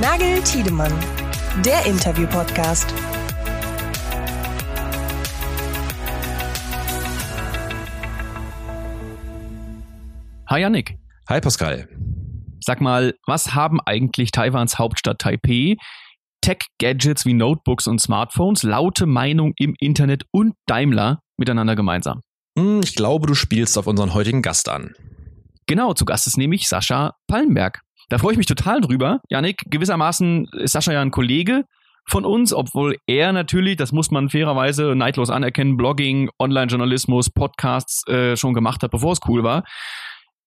Nagel Tiedemann, der Interview-Podcast. Hi Yannick. Hi Pascal. Sag mal, was haben eigentlich Taiwans Hauptstadt Taipei, Tech-Gadgets wie Notebooks und Smartphones, laute Meinung im Internet und Daimler miteinander gemeinsam? Hm, ich glaube, du spielst auf unseren heutigen Gast an. Genau, zu Gast ist nämlich Sascha Pallenberg. Da freue ich mich total drüber. Janik, gewissermaßen ist Sascha ja ein Kollege von uns, obwohl er natürlich, das muss man fairerweise neidlos anerkennen, Blogging, Online-Journalismus, Podcasts äh, schon gemacht hat, bevor es cool war.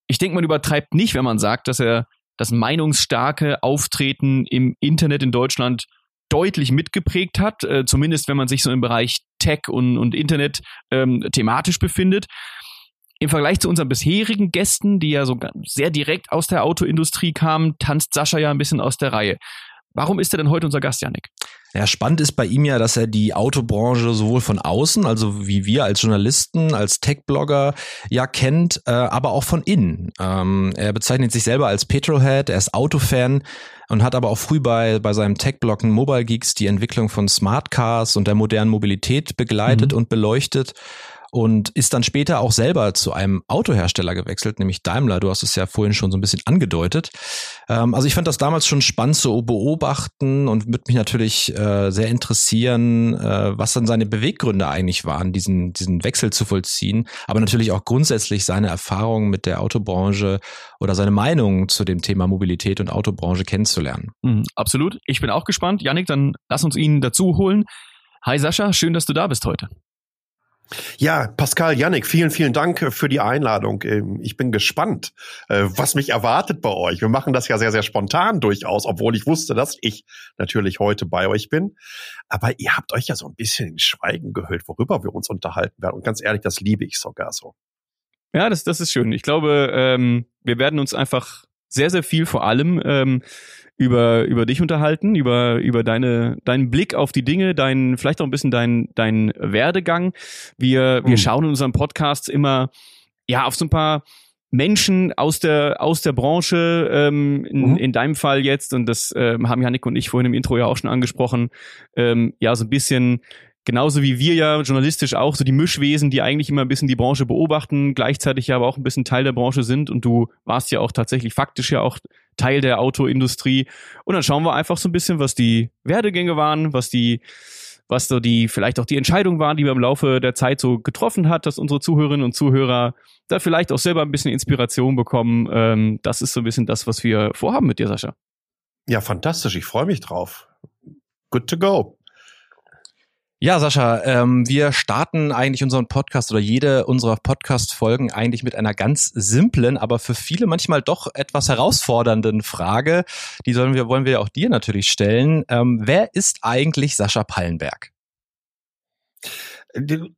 Ich denke, man übertreibt nicht, wenn man sagt, dass er das meinungsstarke Auftreten im Internet in Deutschland deutlich mitgeprägt hat, äh, zumindest wenn man sich so im Bereich Tech und, und Internet ähm, thematisch befindet. Im Vergleich zu unseren bisherigen Gästen, die ja so sehr direkt aus der Autoindustrie kamen, tanzt Sascha ja ein bisschen aus der Reihe. Warum ist er denn heute unser Gast, Janik? Ja, spannend ist bei ihm ja, dass er die Autobranche sowohl von außen, also wie wir als Journalisten, als Tech-Blogger ja kennt, äh, aber auch von innen. Ähm, er bezeichnet sich selber als Petrolhead, er ist Autofan und hat aber auch früh bei, bei seinem Tech-Blog Mobile Geeks die Entwicklung von Smart Cars und der modernen Mobilität begleitet mhm. und beleuchtet und ist dann später auch selber zu einem Autohersteller gewechselt, nämlich Daimler. Du hast es ja vorhin schon so ein bisschen angedeutet. Ähm, also ich fand das damals schon spannend zu beobachten und würde mich natürlich äh, sehr interessieren, äh, was dann seine Beweggründe eigentlich waren, diesen, diesen Wechsel zu vollziehen, aber natürlich auch grundsätzlich seine Erfahrungen mit der Autobranche oder seine Meinung zu dem Thema Mobilität und Autobranche kennenzulernen. Mhm, absolut. Ich bin auch gespannt. Janik, dann lass uns ihn dazu holen. Hi Sascha, schön, dass du da bist heute. Ja, Pascal, Yannick, vielen, vielen Dank für die Einladung. Ähm, ich bin gespannt, äh, was mich erwartet bei euch. Wir machen das ja sehr, sehr spontan durchaus, obwohl ich wusste, dass ich natürlich heute bei euch bin. Aber ihr habt euch ja so ein bisschen in Schweigen gehüllt, worüber wir uns unterhalten werden. Und ganz ehrlich, das liebe ich sogar so. Ja, das, das ist schön. Ich glaube, ähm, wir werden uns einfach sehr, sehr viel vor allem ähm, über, über dich unterhalten, über, über deine, deinen Blick auf die Dinge, dein, vielleicht auch ein bisschen dein, dein Werdegang. Wir, wir mhm. schauen in unserem Podcast immer, ja, auf so ein paar Menschen aus der aus der Branche ähm, in, mhm. in deinem Fall jetzt und das ähm, haben Janik und ich vorhin im Intro ja auch schon angesprochen ähm, ja so ein bisschen genauso wie wir ja journalistisch auch so die Mischwesen, die eigentlich immer ein bisschen die Branche beobachten, gleichzeitig ja aber auch ein bisschen Teil der Branche sind und du warst ja auch tatsächlich faktisch ja auch Teil der Autoindustrie. Und dann schauen wir einfach so ein bisschen, was die Werdegänge waren, was die, was so die, vielleicht auch die Entscheidungen waren, die man im Laufe der Zeit so getroffen hat, dass unsere Zuhörerinnen und Zuhörer da vielleicht auch selber ein bisschen Inspiration bekommen. Ähm, das ist so ein bisschen das, was wir vorhaben mit dir, Sascha. Ja, fantastisch. Ich freue mich drauf. Good to go. Ja, Sascha, ähm, wir starten eigentlich unseren Podcast oder jede unserer Podcast-Folgen eigentlich mit einer ganz simplen, aber für viele manchmal doch etwas herausfordernden Frage. Die sollen wir, wollen wir auch dir natürlich stellen. Ähm, wer ist eigentlich Sascha Pallenberg?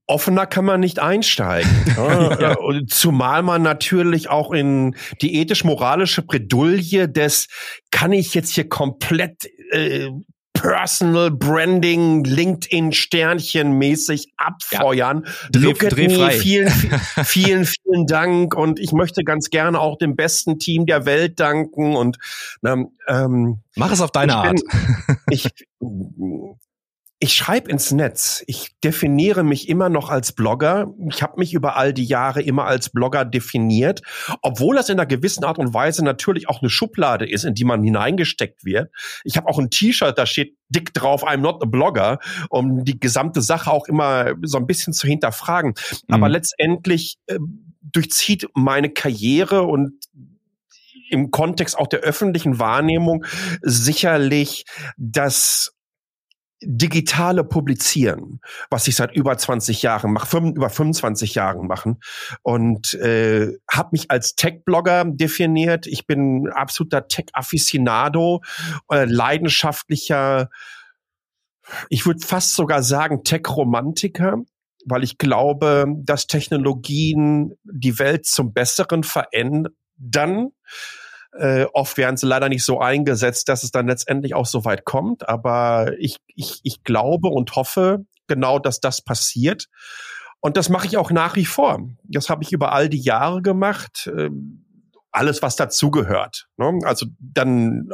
offener kann man nicht einsteigen. ja. Zumal man natürlich auch in die ethisch-moralische Bredouille des, kann ich jetzt hier komplett äh, Personal Branding, LinkedIn Sternchen mäßig abfeuern. Ja. Dreh, Look at me. Vielen, vielen, vielen Dank und ich möchte ganz gerne auch dem besten Team der Welt danken und ähm, mach es auf deine Art. Bin, ich ich schreibe ins Netz. Ich definiere mich immer noch als Blogger. Ich habe mich über all die Jahre immer als Blogger definiert, obwohl das in einer gewissen Art und Weise natürlich auch eine Schublade ist, in die man hineingesteckt wird. Ich habe auch ein T-Shirt, da steht dick drauf, I'm not a Blogger, um die gesamte Sache auch immer so ein bisschen zu hinterfragen. Mhm. Aber letztendlich äh, durchzieht meine Karriere und im Kontext auch der öffentlichen Wahrnehmung sicherlich das digitale Publizieren, was ich seit über 20 Jahren mache, über 25 Jahren machen und äh, habe mich als Tech-Blogger definiert. Ich bin absoluter Tech-Afficionado, äh, leidenschaftlicher, ich würde fast sogar sagen Tech-Romantiker, weil ich glaube, dass Technologien die Welt zum Besseren verändern äh, oft werden sie leider nicht so eingesetzt, dass es dann letztendlich auch so weit kommt. Aber ich, ich, ich glaube und hoffe genau, dass das passiert. Und das mache ich auch nach wie vor. Das habe ich über all die Jahre gemacht. Äh, alles, was dazugehört. Ne? Also dann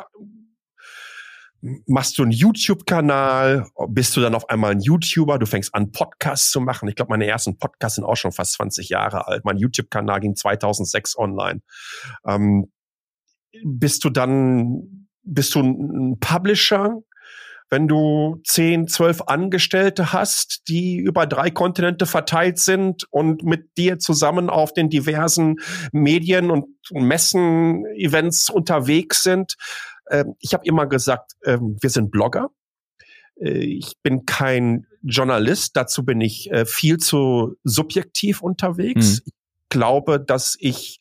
machst du einen YouTube-Kanal, bist du dann auf einmal ein YouTuber, du fängst an, Podcasts zu machen. Ich glaube, meine ersten Podcasts sind auch schon fast 20 Jahre alt. Mein YouTube-Kanal ging 2006 online. Ähm, bist du dann, bist du ein Publisher? wenn du zehn, zwölf Angestellte hast, die über drei Kontinente verteilt sind und mit dir zusammen auf den diversen Medien und Messen, Events unterwegs sind. Ähm, ich habe immer gesagt, ähm, wir sind Blogger. Äh, ich bin kein Journalist, dazu bin ich äh, viel zu subjektiv unterwegs. Mhm. Ich glaube, dass ich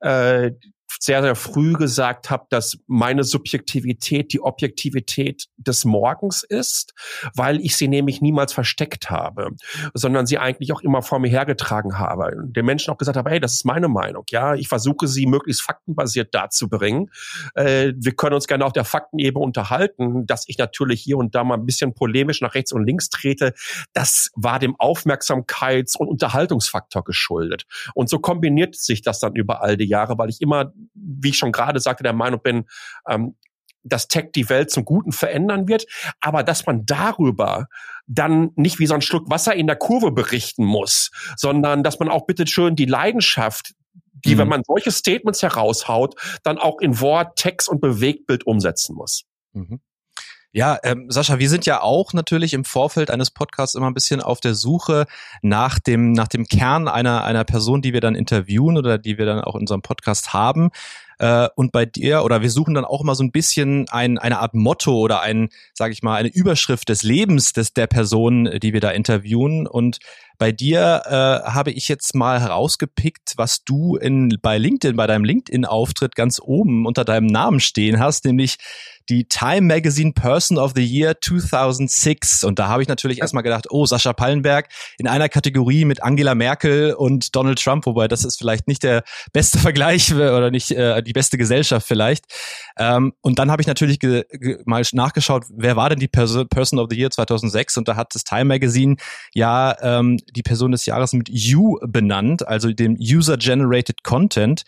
äh, sehr, sehr früh gesagt habe, dass meine Subjektivität die Objektivität des Morgens ist, weil ich sie nämlich niemals versteckt habe, sondern sie eigentlich auch immer vor mir hergetragen habe. Den Menschen auch gesagt habe, hey, das ist meine Meinung. Ja, ich versuche sie möglichst faktenbasiert darzubringen. Äh, wir können uns gerne auf der Faktenebene unterhalten, dass ich natürlich hier und da mal ein bisschen polemisch nach rechts und links trete. Das war dem Aufmerksamkeits- und Unterhaltungsfaktor geschuldet. Und so kombiniert sich das dann über all die Jahre, weil ich immer wie ich schon gerade sagte, der Meinung bin, ähm, dass Tech die Welt zum Guten verändern wird, aber dass man darüber dann nicht wie so ein Schluck Wasser in der Kurve berichten muss, sondern dass man auch bitte schön die Leidenschaft, die, mhm. wenn man solche Statements heraushaut, dann auch in Wort, Text und Bewegtbild umsetzen muss. Mhm. Ja, ähm, Sascha, wir sind ja auch natürlich im Vorfeld eines Podcasts immer ein bisschen auf der Suche nach dem, nach dem Kern einer, einer Person, die wir dann interviewen oder die wir dann auch in unserem Podcast haben. Äh, und bei dir, oder wir suchen dann auch immer so ein bisschen ein, eine Art Motto oder ein, sage ich mal, eine Überschrift des Lebens des, der Person, die wir da interviewen. Und bei dir äh, habe ich jetzt mal herausgepickt, was du in, bei LinkedIn, bei deinem LinkedIn-Auftritt ganz oben unter deinem Namen stehen hast, nämlich die Time Magazine Person of the Year 2006. Und da habe ich natürlich erstmal gedacht, oh, Sascha Pallenberg in einer Kategorie mit Angela Merkel und Donald Trump, wobei das ist vielleicht nicht der beste Vergleich oder nicht äh, die beste Gesellschaft vielleicht. Ähm, und dann habe ich natürlich mal nachgeschaut, wer war denn die Pers Person of the Year 2006? Und da hat das Time Magazine ja ähm, die Person des Jahres mit You benannt, also dem User-Generated Content.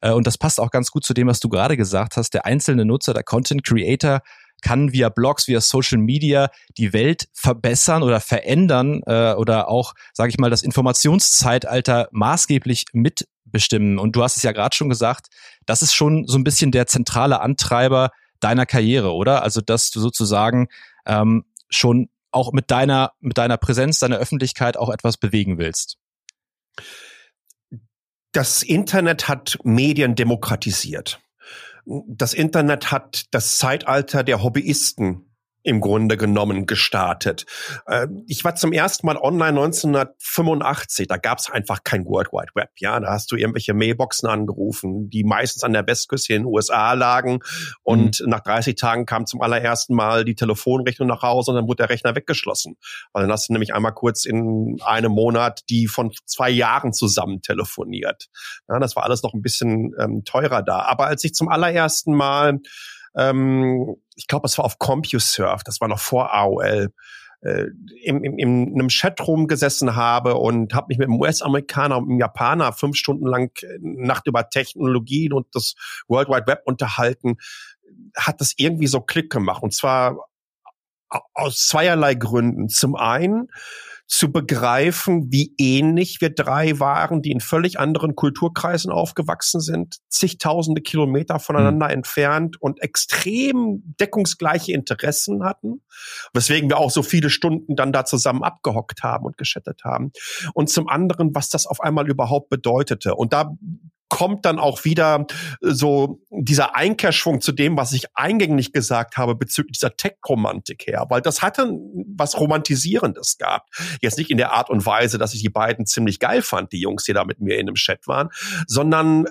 Äh, und das passt auch ganz gut zu dem, was du gerade gesagt hast. Der einzelne Nutzer, der Content Creator, kann via Blogs, via Social Media die Welt verbessern oder verändern äh, oder auch, sage ich mal, das Informationszeitalter maßgeblich mitbestimmen. Und du hast es ja gerade schon gesagt, das ist schon so ein bisschen der zentrale Antreiber deiner Karriere, oder? Also, dass du sozusagen ähm, schon auch mit deiner, mit deiner Präsenz, deiner Öffentlichkeit auch etwas bewegen willst das Internet hat Medien demokratisiert. Das Internet hat das Zeitalter der Hobbyisten im Grunde genommen gestartet. Äh, ich war zum ersten Mal online 1985. Da gab es einfach kein World Wide Web. Ja, da hast du irgendwelche Mailboxen angerufen, die meistens an der Westküste in den USA lagen. Und mhm. nach 30 Tagen kam zum allerersten Mal die Telefonrechnung nach Hause und dann wurde der Rechner weggeschlossen. Weil dann hast du nämlich einmal kurz in einem Monat die von zwei Jahren zusammen telefoniert. Ja, das war alles noch ein bisschen ähm, teurer da. Aber als ich zum allerersten Mal ähm, ich glaube, es war auf CompuServe, das war noch vor AOL, äh, in, in, in einem Chatroom gesessen habe und habe mich mit einem US-Amerikaner und einem Japaner fünf Stunden lang äh, Nacht über Technologien und das World Wide Web unterhalten, hat das irgendwie so Klick gemacht. Und zwar aus zweierlei Gründen. Zum einen, zu begreifen, wie ähnlich wir drei waren, die in völlig anderen Kulturkreisen aufgewachsen sind, zigtausende Kilometer voneinander mhm. entfernt und extrem deckungsgleiche Interessen hatten, weswegen wir auch so viele Stunden dann da zusammen abgehockt haben und geschattet haben. Und zum anderen, was das auf einmal überhaupt bedeutete. Und da kommt dann auch wieder äh, so dieser Einkehrschwung zu dem, was ich eingänglich gesagt habe bezüglich dieser Tech-Romantik her, weil das hatte was Romantisierendes gehabt. Jetzt nicht in der Art und Weise, dass ich die beiden ziemlich geil fand, die Jungs, die da mit mir in einem Chat waren, sondern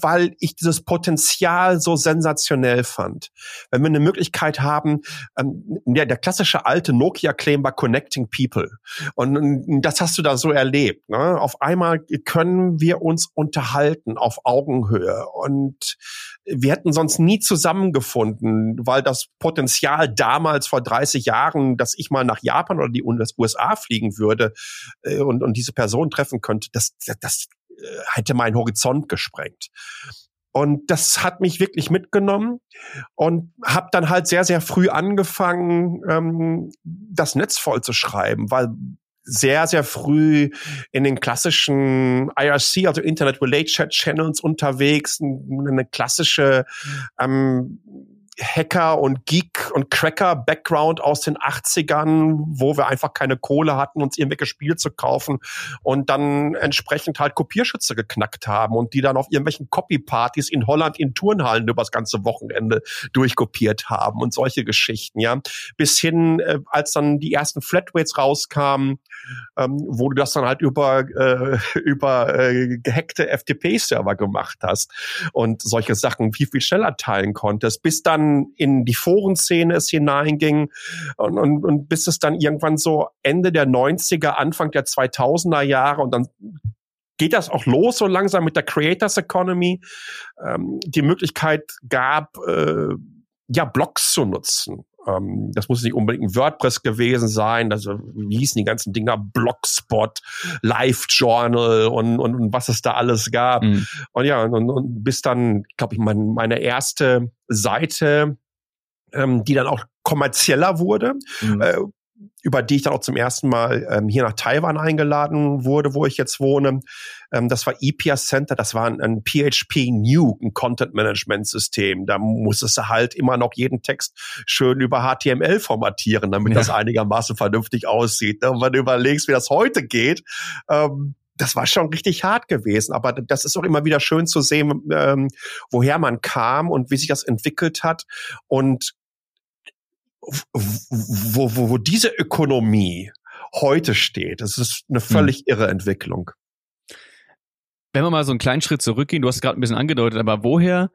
weil ich dieses Potenzial so sensationell fand. Wenn wir eine Möglichkeit haben, ähm, der, der klassische alte Nokia-Claim war Connecting People. Und, und das hast du da so erlebt. Ne? Auf einmal können wir uns unterhalten auf Augenhöhe. Und wir hätten sonst nie zusammengefunden, weil das Potenzial damals vor 30 Jahren, dass ich mal nach Japan oder die USA fliegen würde äh, und, und diese Person treffen könnte, das, das hätte meinen Horizont gesprengt. Und das hat mich wirklich mitgenommen und habe dann halt sehr, sehr früh angefangen, ähm, das Netz voll zu schreiben, weil sehr, sehr früh in den klassischen IRC, also Internet Relay Chat Channels unterwegs, eine klassische ähm, Hacker und Geek und Cracker Background aus den 80ern, wo wir einfach keine Kohle hatten, uns irgendwelche Spiele zu kaufen und dann entsprechend halt Kopierschütze geknackt haben und die dann auf irgendwelchen Copy-Partys in Holland in Turnhallen übers ganze Wochenende durchkopiert haben und solche Geschichten, ja. Bis hin, äh, als dann die ersten Flatrates rauskamen, ähm, wo du das dann halt über, äh, über äh, gehackte FTP-Server gemacht hast und solche Sachen viel, viel schneller teilen konntest, bis dann in die Forenszene es hineinging und, und, und bis es dann irgendwann so Ende der 90er, Anfang der 2000er Jahre und dann geht das auch los so langsam mit der Creators Economy, ähm, die Möglichkeit gab, äh, ja, Blogs zu nutzen. Ähm, das muss nicht unbedingt ein WordPress gewesen sein. Also, wie hießen die ganzen Dinger? Blogspot, Live Journal und, und, und was es da alles gab. Mhm. Und ja, und, und bis dann, glaube ich, mein, meine erste Seite, ähm, die dann auch kommerzieller wurde, mhm. äh, über die ich dann auch zum ersten Mal ähm, hier nach Taiwan eingeladen wurde, wo ich jetzt wohne. Ähm, das war EPS Center, das war ein, ein PHP New, ein Content Management System. Da musstest du halt immer noch jeden Text schön über HTML formatieren, damit ja. das einigermaßen vernünftig aussieht. Und wenn du überlegst, wie das heute geht, ähm, das war schon richtig hart gewesen. Aber das ist auch immer wieder schön zu sehen, ähm, woher man kam und wie sich das entwickelt hat. Und wo, wo, wo diese Ökonomie heute steht. Das ist eine völlig hm. irre Entwicklung. Wenn wir mal so einen kleinen Schritt zurückgehen, du hast gerade ein bisschen angedeutet, aber woher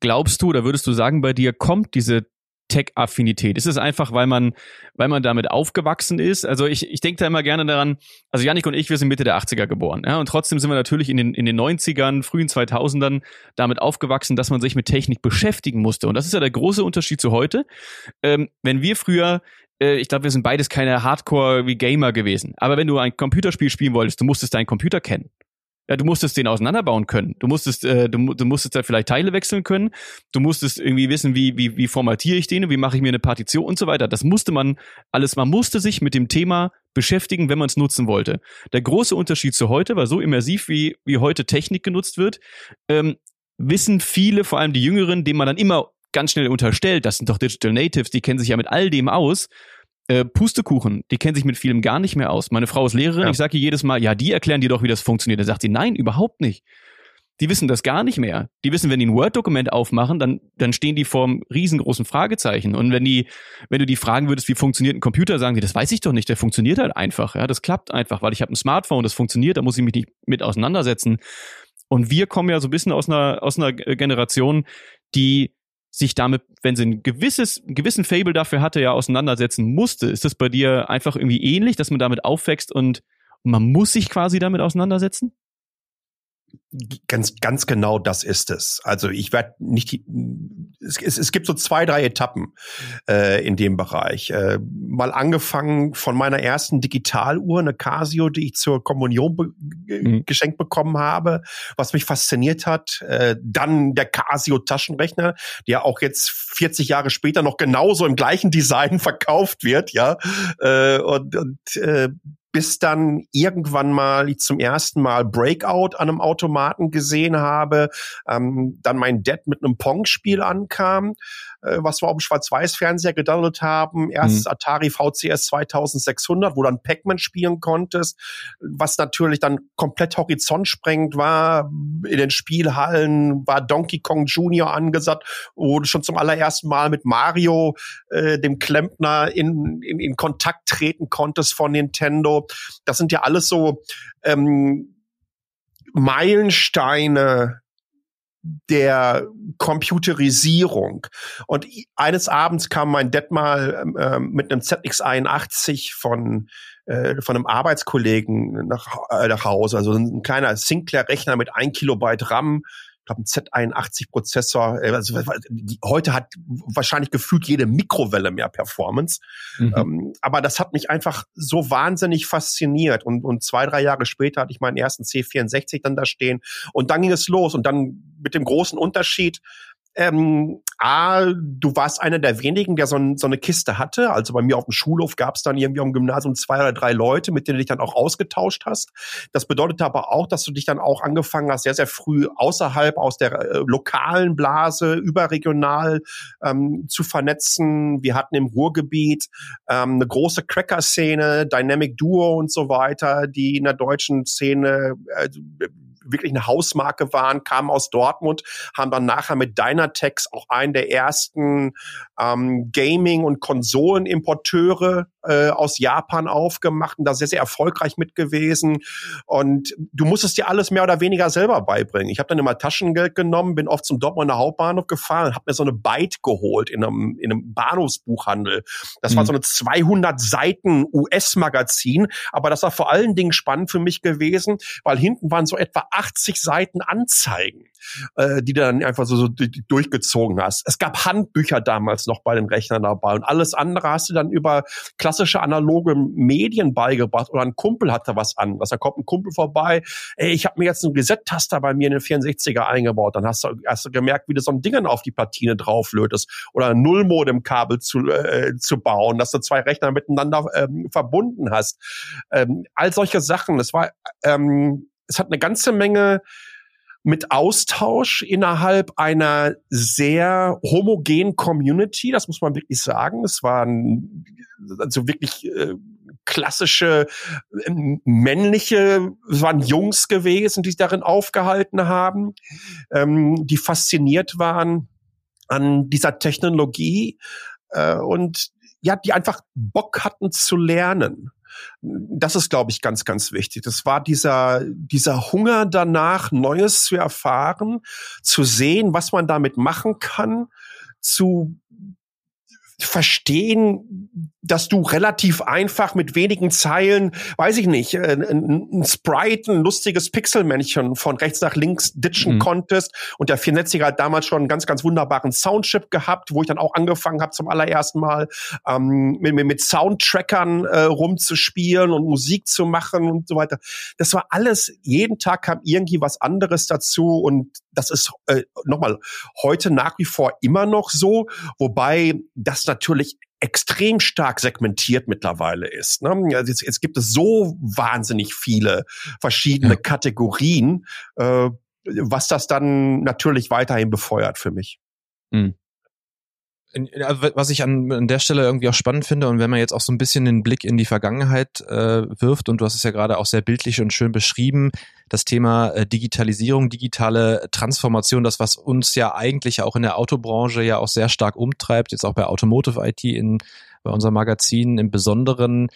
glaubst du oder würdest du sagen, bei dir kommt diese Tech-Affinität? Ist es einfach, weil man, weil man damit aufgewachsen ist? Also ich, ich denke da immer gerne daran, also Janik und ich, wir sind Mitte der 80er geboren, ja, und trotzdem sind wir natürlich in den, in den 90ern, frühen 2000ern damit aufgewachsen, dass man sich mit Technik beschäftigen musste. Und das ist ja der große Unterschied zu heute. Ähm, wenn wir früher äh, ich glaube, wir sind beides keine Hardcore wie Gamer gewesen. Aber wenn du ein Computerspiel spielen wolltest, du musstest deinen Computer kennen. Ja, du musstest den auseinanderbauen können. Du musstest, äh, du, du musstest da vielleicht Teile wechseln können. Du musstest irgendwie wissen, wie, wie, wie formatiere ich den, wie mache ich mir eine Partition und so weiter. Das musste man alles, man musste sich mit dem Thema beschäftigen, wenn man es nutzen wollte. Der große Unterschied zu heute war so immersiv, wie, wie heute Technik genutzt wird, ähm, wissen viele, vor allem die Jüngeren, denen man dann immer ganz schnell unterstellt, das sind doch Digital Natives, die kennen sich ja mit all dem aus, äh, Pustekuchen, die kennen sich mit vielem gar nicht mehr aus. Meine Frau ist Lehrerin, ja. ich sage ihr jedes Mal, ja, die erklären dir doch, wie das funktioniert. Dann sagt sie, nein, überhaupt nicht. Die wissen das gar nicht mehr. Die wissen, wenn die ein Word-Dokument aufmachen, dann, dann stehen die vor einem riesengroßen Fragezeichen. Und wenn die, wenn du die fragen würdest, wie funktioniert ein Computer, sagen die, das weiß ich doch nicht, der funktioniert halt einfach. Ja, das klappt einfach, weil ich habe ein Smartphone, das funktioniert, da muss ich mich nicht mit auseinandersetzen. Und wir kommen ja so ein bisschen aus einer, aus einer Generation, die sich damit, wenn sie ein gewisses, einen gewissen Fable dafür hatte, ja auseinandersetzen musste. Ist das bei dir einfach irgendwie ähnlich, dass man damit aufwächst und man muss sich quasi damit auseinandersetzen? Ganz, ganz genau das ist es. Also ich werde nicht, es, es, es gibt so zwei, drei Etappen äh, in dem Bereich. Äh, mal angefangen von meiner ersten Digitaluhr, eine Casio, die ich zur Kommunion be mhm. geschenkt bekommen habe, was mich fasziniert hat. Äh, dann der Casio Taschenrechner, der auch jetzt 40 Jahre später noch genauso im gleichen Design verkauft wird, ja. Äh, und und äh, bis dann irgendwann mal ich zum ersten Mal Breakout an einem Automaten gesehen habe, ähm, dann mein Dad mit einem Pong-Spiel ankam äh, was wir auf dem Schwarz-Weiß-Fernseher gedownloadet haben. Erstes mhm. Atari VCS 2600, wo dann Pac-Man spielen konntest, was natürlich dann komplett horizontsprengend war. In den Spielhallen war Donkey Kong Junior angesagt, wo du schon zum allerersten Mal mit Mario, äh, dem Klempner, in, in, in Kontakt treten konntest von Nintendo. Das sind ja alles so ähm, Meilensteine der Computerisierung. Und eines Abends kam mein Dad mal äh, mit einem ZX81 von äh, von einem Arbeitskollegen nach, äh, nach Hause, also ein kleiner Sinclair-Rechner mit ein Kilobyte RAM, glaube, ein Z81-Prozessor. Äh, also, heute hat wahrscheinlich gefühlt jede Mikrowelle mehr Performance. Mhm. Ähm, aber das hat mich einfach so wahnsinnig fasziniert. Und, und zwei, drei Jahre später hatte ich meinen ersten C64 dann da stehen. Und dann ging es los. Und dann mit dem großen Unterschied, ähm, A, du warst einer der wenigen, der so, ein, so eine Kiste hatte. Also bei mir auf dem Schulhof gab es dann irgendwie am Gymnasium zwei oder drei Leute, mit denen du dich dann auch ausgetauscht hast. Das bedeutet aber auch, dass du dich dann auch angefangen hast, sehr, sehr früh außerhalb aus der äh, lokalen Blase, überregional ähm, zu vernetzen. Wir hatten im Ruhrgebiet ähm, eine große Cracker-Szene, Dynamic Duo und so weiter, die in der deutschen Szene äh, wirklich eine Hausmarke waren, kamen aus Dortmund, haben dann nachher mit Dynatex auch einen der ersten ähm, Gaming- und Konsolenimporteure äh, aus Japan aufgemacht und da sehr, sehr erfolgreich mit gewesen. Und du musstest dir alles mehr oder weniger selber beibringen. Ich habe dann immer Taschengeld genommen, bin oft zum Dortmunder Hauptbahnhof gefahren, habe mir so eine Byte geholt in einem, in einem Bahnhofsbuchhandel. Das mhm. war so eine 200 Seiten US-Magazin, aber das war vor allen Dingen spannend für mich gewesen, weil hinten waren so etwa 80 Seiten Anzeigen äh, die du dann einfach so, so durchgezogen hast. Es gab Handbücher damals noch bei den Rechnern dabei und alles andere hast du dann über klassische analoge Medien beigebracht oder ein Kumpel hatte was anderes. Da kommt ein Kumpel vorbei, ey, ich habe mir jetzt einen Reset-Taster bei mir in den 64er eingebaut. Dann hast du, hast du gemerkt, wie du so ein Ding auf die Platine drauflötest oder ein Nullmodem-Kabel zu, äh, zu bauen, dass du zwei Rechner miteinander ähm, verbunden hast. Ähm, all solche Sachen. Es war, ähm, es hat eine ganze Menge mit Austausch innerhalb einer sehr homogenen Community, das muss man wirklich sagen. Es waren also wirklich äh, klassische äh, männliche, es waren Jungs gewesen, die sich darin aufgehalten haben, ähm, die fasziniert waren an dieser Technologie äh, und ja, die einfach Bock hatten zu lernen das ist, glaube ich, ganz, ganz wichtig. Das war dieser, dieser Hunger danach, Neues zu erfahren, zu sehen, was man damit machen kann, zu verstehen, dass du relativ einfach mit wenigen Zeilen, weiß ich nicht, äh, ein, Sprite, ein lustiges Pixelmännchen von rechts nach links ditchen mhm. konntest. Und der 4 hat damals schon einen ganz, ganz wunderbaren Soundchip gehabt, wo ich dann auch angefangen habe zum allerersten Mal ähm, mit, mit Soundtrackern äh, rumzuspielen und Musik zu machen und so weiter. Das war alles, jeden Tag kam irgendwie was anderes dazu und das ist äh, nochmal heute nach wie vor immer noch so, wobei das natürlich extrem stark segmentiert mittlerweile ist. Ne? Also jetzt, jetzt gibt es so wahnsinnig viele verschiedene ja. Kategorien, äh, was das dann natürlich weiterhin befeuert für mich. Mhm was ich an, an der Stelle irgendwie auch spannend finde und wenn man jetzt auch so ein bisschen den Blick in die Vergangenheit äh, wirft und du hast es ja gerade auch sehr bildlich und schön beschrieben, das Thema äh, Digitalisierung, digitale Transformation, das was uns ja eigentlich auch in der Autobranche ja auch sehr stark umtreibt, jetzt auch bei Automotive IT in bei unserem Magazin im Besonderen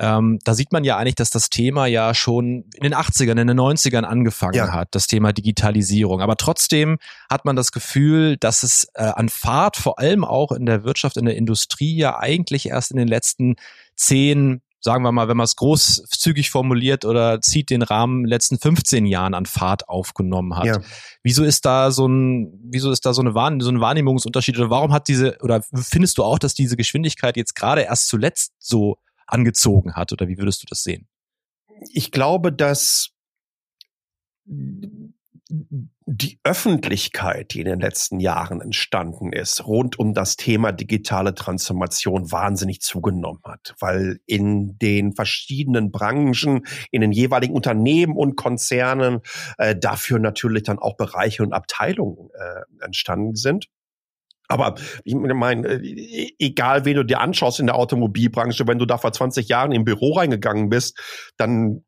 ähm, da sieht man ja eigentlich, dass das Thema ja schon in den 80ern, in den 90ern angefangen ja. hat, das Thema Digitalisierung. Aber trotzdem hat man das Gefühl, dass es äh, an Fahrt, vor allem auch in der Wirtschaft, in der Industrie, ja eigentlich erst in den letzten zehn, sagen wir mal, wenn man es großzügig formuliert oder zieht den Rahmen letzten 15 Jahren an Fahrt aufgenommen hat. Ja. Wieso ist da so ein, wieso ist da so eine, Wahrn so ein Wahrnehmungsunterschied oder warum hat diese, oder findest du auch, dass diese Geschwindigkeit jetzt gerade erst zuletzt so angezogen hat? Oder wie würdest du das sehen? Ich glaube, dass die Öffentlichkeit, die in den letzten Jahren entstanden ist, rund um das Thema digitale Transformation wahnsinnig zugenommen hat, weil in den verschiedenen Branchen, in den jeweiligen Unternehmen und Konzernen äh, dafür natürlich dann auch Bereiche und Abteilungen äh, entstanden sind. Aber ich meine, äh, egal wen du dir anschaust in der Automobilbranche, wenn du da vor 20 Jahren im Büro reingegangen bist, dann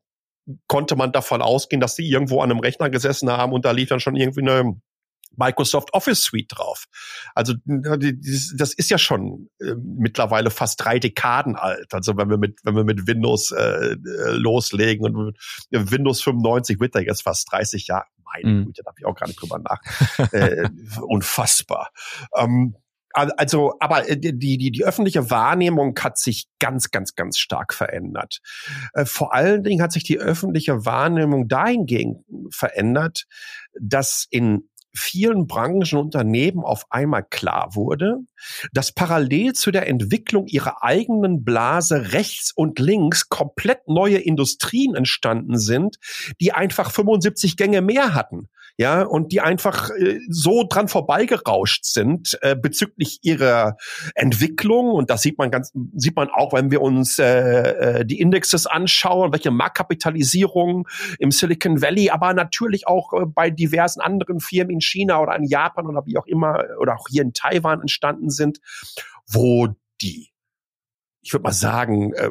konnte man davon ausgehen, dass die irgendwo an einem Rechner gesessen haben und da lief dann schon irgendwie eine Microsoft Office Suite drauf. Also das ist ja schon äh, mittlerweile fast drei Dekaden alt. Also wenn wir mit wenn wir mit Windows äh, loslegen und Windows 95 wird da jetzt fast 30 Jahre. Meine mhm. Güte, da habe ich auch gar nicht drüber nach. äh, unfassbar. Ähm, also, aber äh, die, die, die öffentliche Wahrnehmung hat sich ganz, ganz, ganz stark verändert. Äh, vor allen Dingen hat sich die öffentliche Wahrnehmung dahingehend verändert, dass in vielen Branchen und Unternehmen auf einmal klar wurde, dass parallel zu der Entwicklung ihrer eigenen Blase rechts und links komplett neue Industrien entstanden sind, die einfach 75 Gänge mehr hatten ja, und die einfach äh, so dran vorbeigerauscht sind äh, bezüglich ihrer Entwicklung. Und das sieht man ganz, sieht man auch, wenn wir uns äh, äh, die Indexes anschauen, welche Marktkapitalisierung im Silicon Valley, aber natürlich auch äh, bei diversen anderen Firmen in China oder in Japan oder wie auch immer oder auch hier in Taiwan entstanden sind, wo die ich würde mal sagen, äh,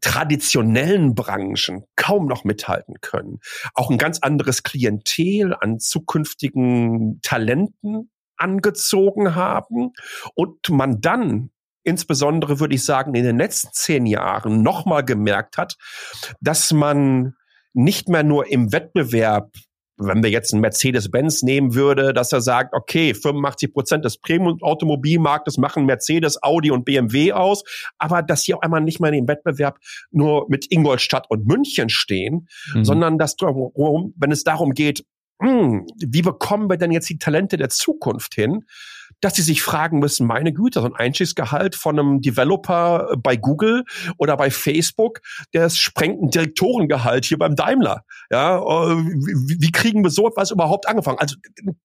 traditionellen Branchen kaum noch mithalten können. Auch ein ganz anderes Klientel an zukünftigen Talenten angezogen haben und man dann insbesondere würde ich sagen in den letzten zehn Jahren nochmal gemerkt hat, dass man nicht mehr nur im Wettbewerb wenn wir jetzt einen Mercedes-Benz nehmen würde, dass er sagt, okay, 85 Prozent des Premium-Automobilmarktes machen Mercedes, Audi und BMW aus, aber dass sie auch einmal nicht mehr in dem Wettbewerb nur mit Ingolstadt und München stehen, mhm. sondern dass wenn es darum geht, mh, hm, wie bekommen wir denn jetzt die Talente der Zukunft hin, dass sie sich fragen müssen, meine Güte, so ein Einstiegsgehalt von einem Developer bei Google oder bei Facebook, der sprengt ein Direktorengehalt hier beim Daimler. Ja, äh, wie, wie kriegen wir so etwas überhaupt angefangen? Also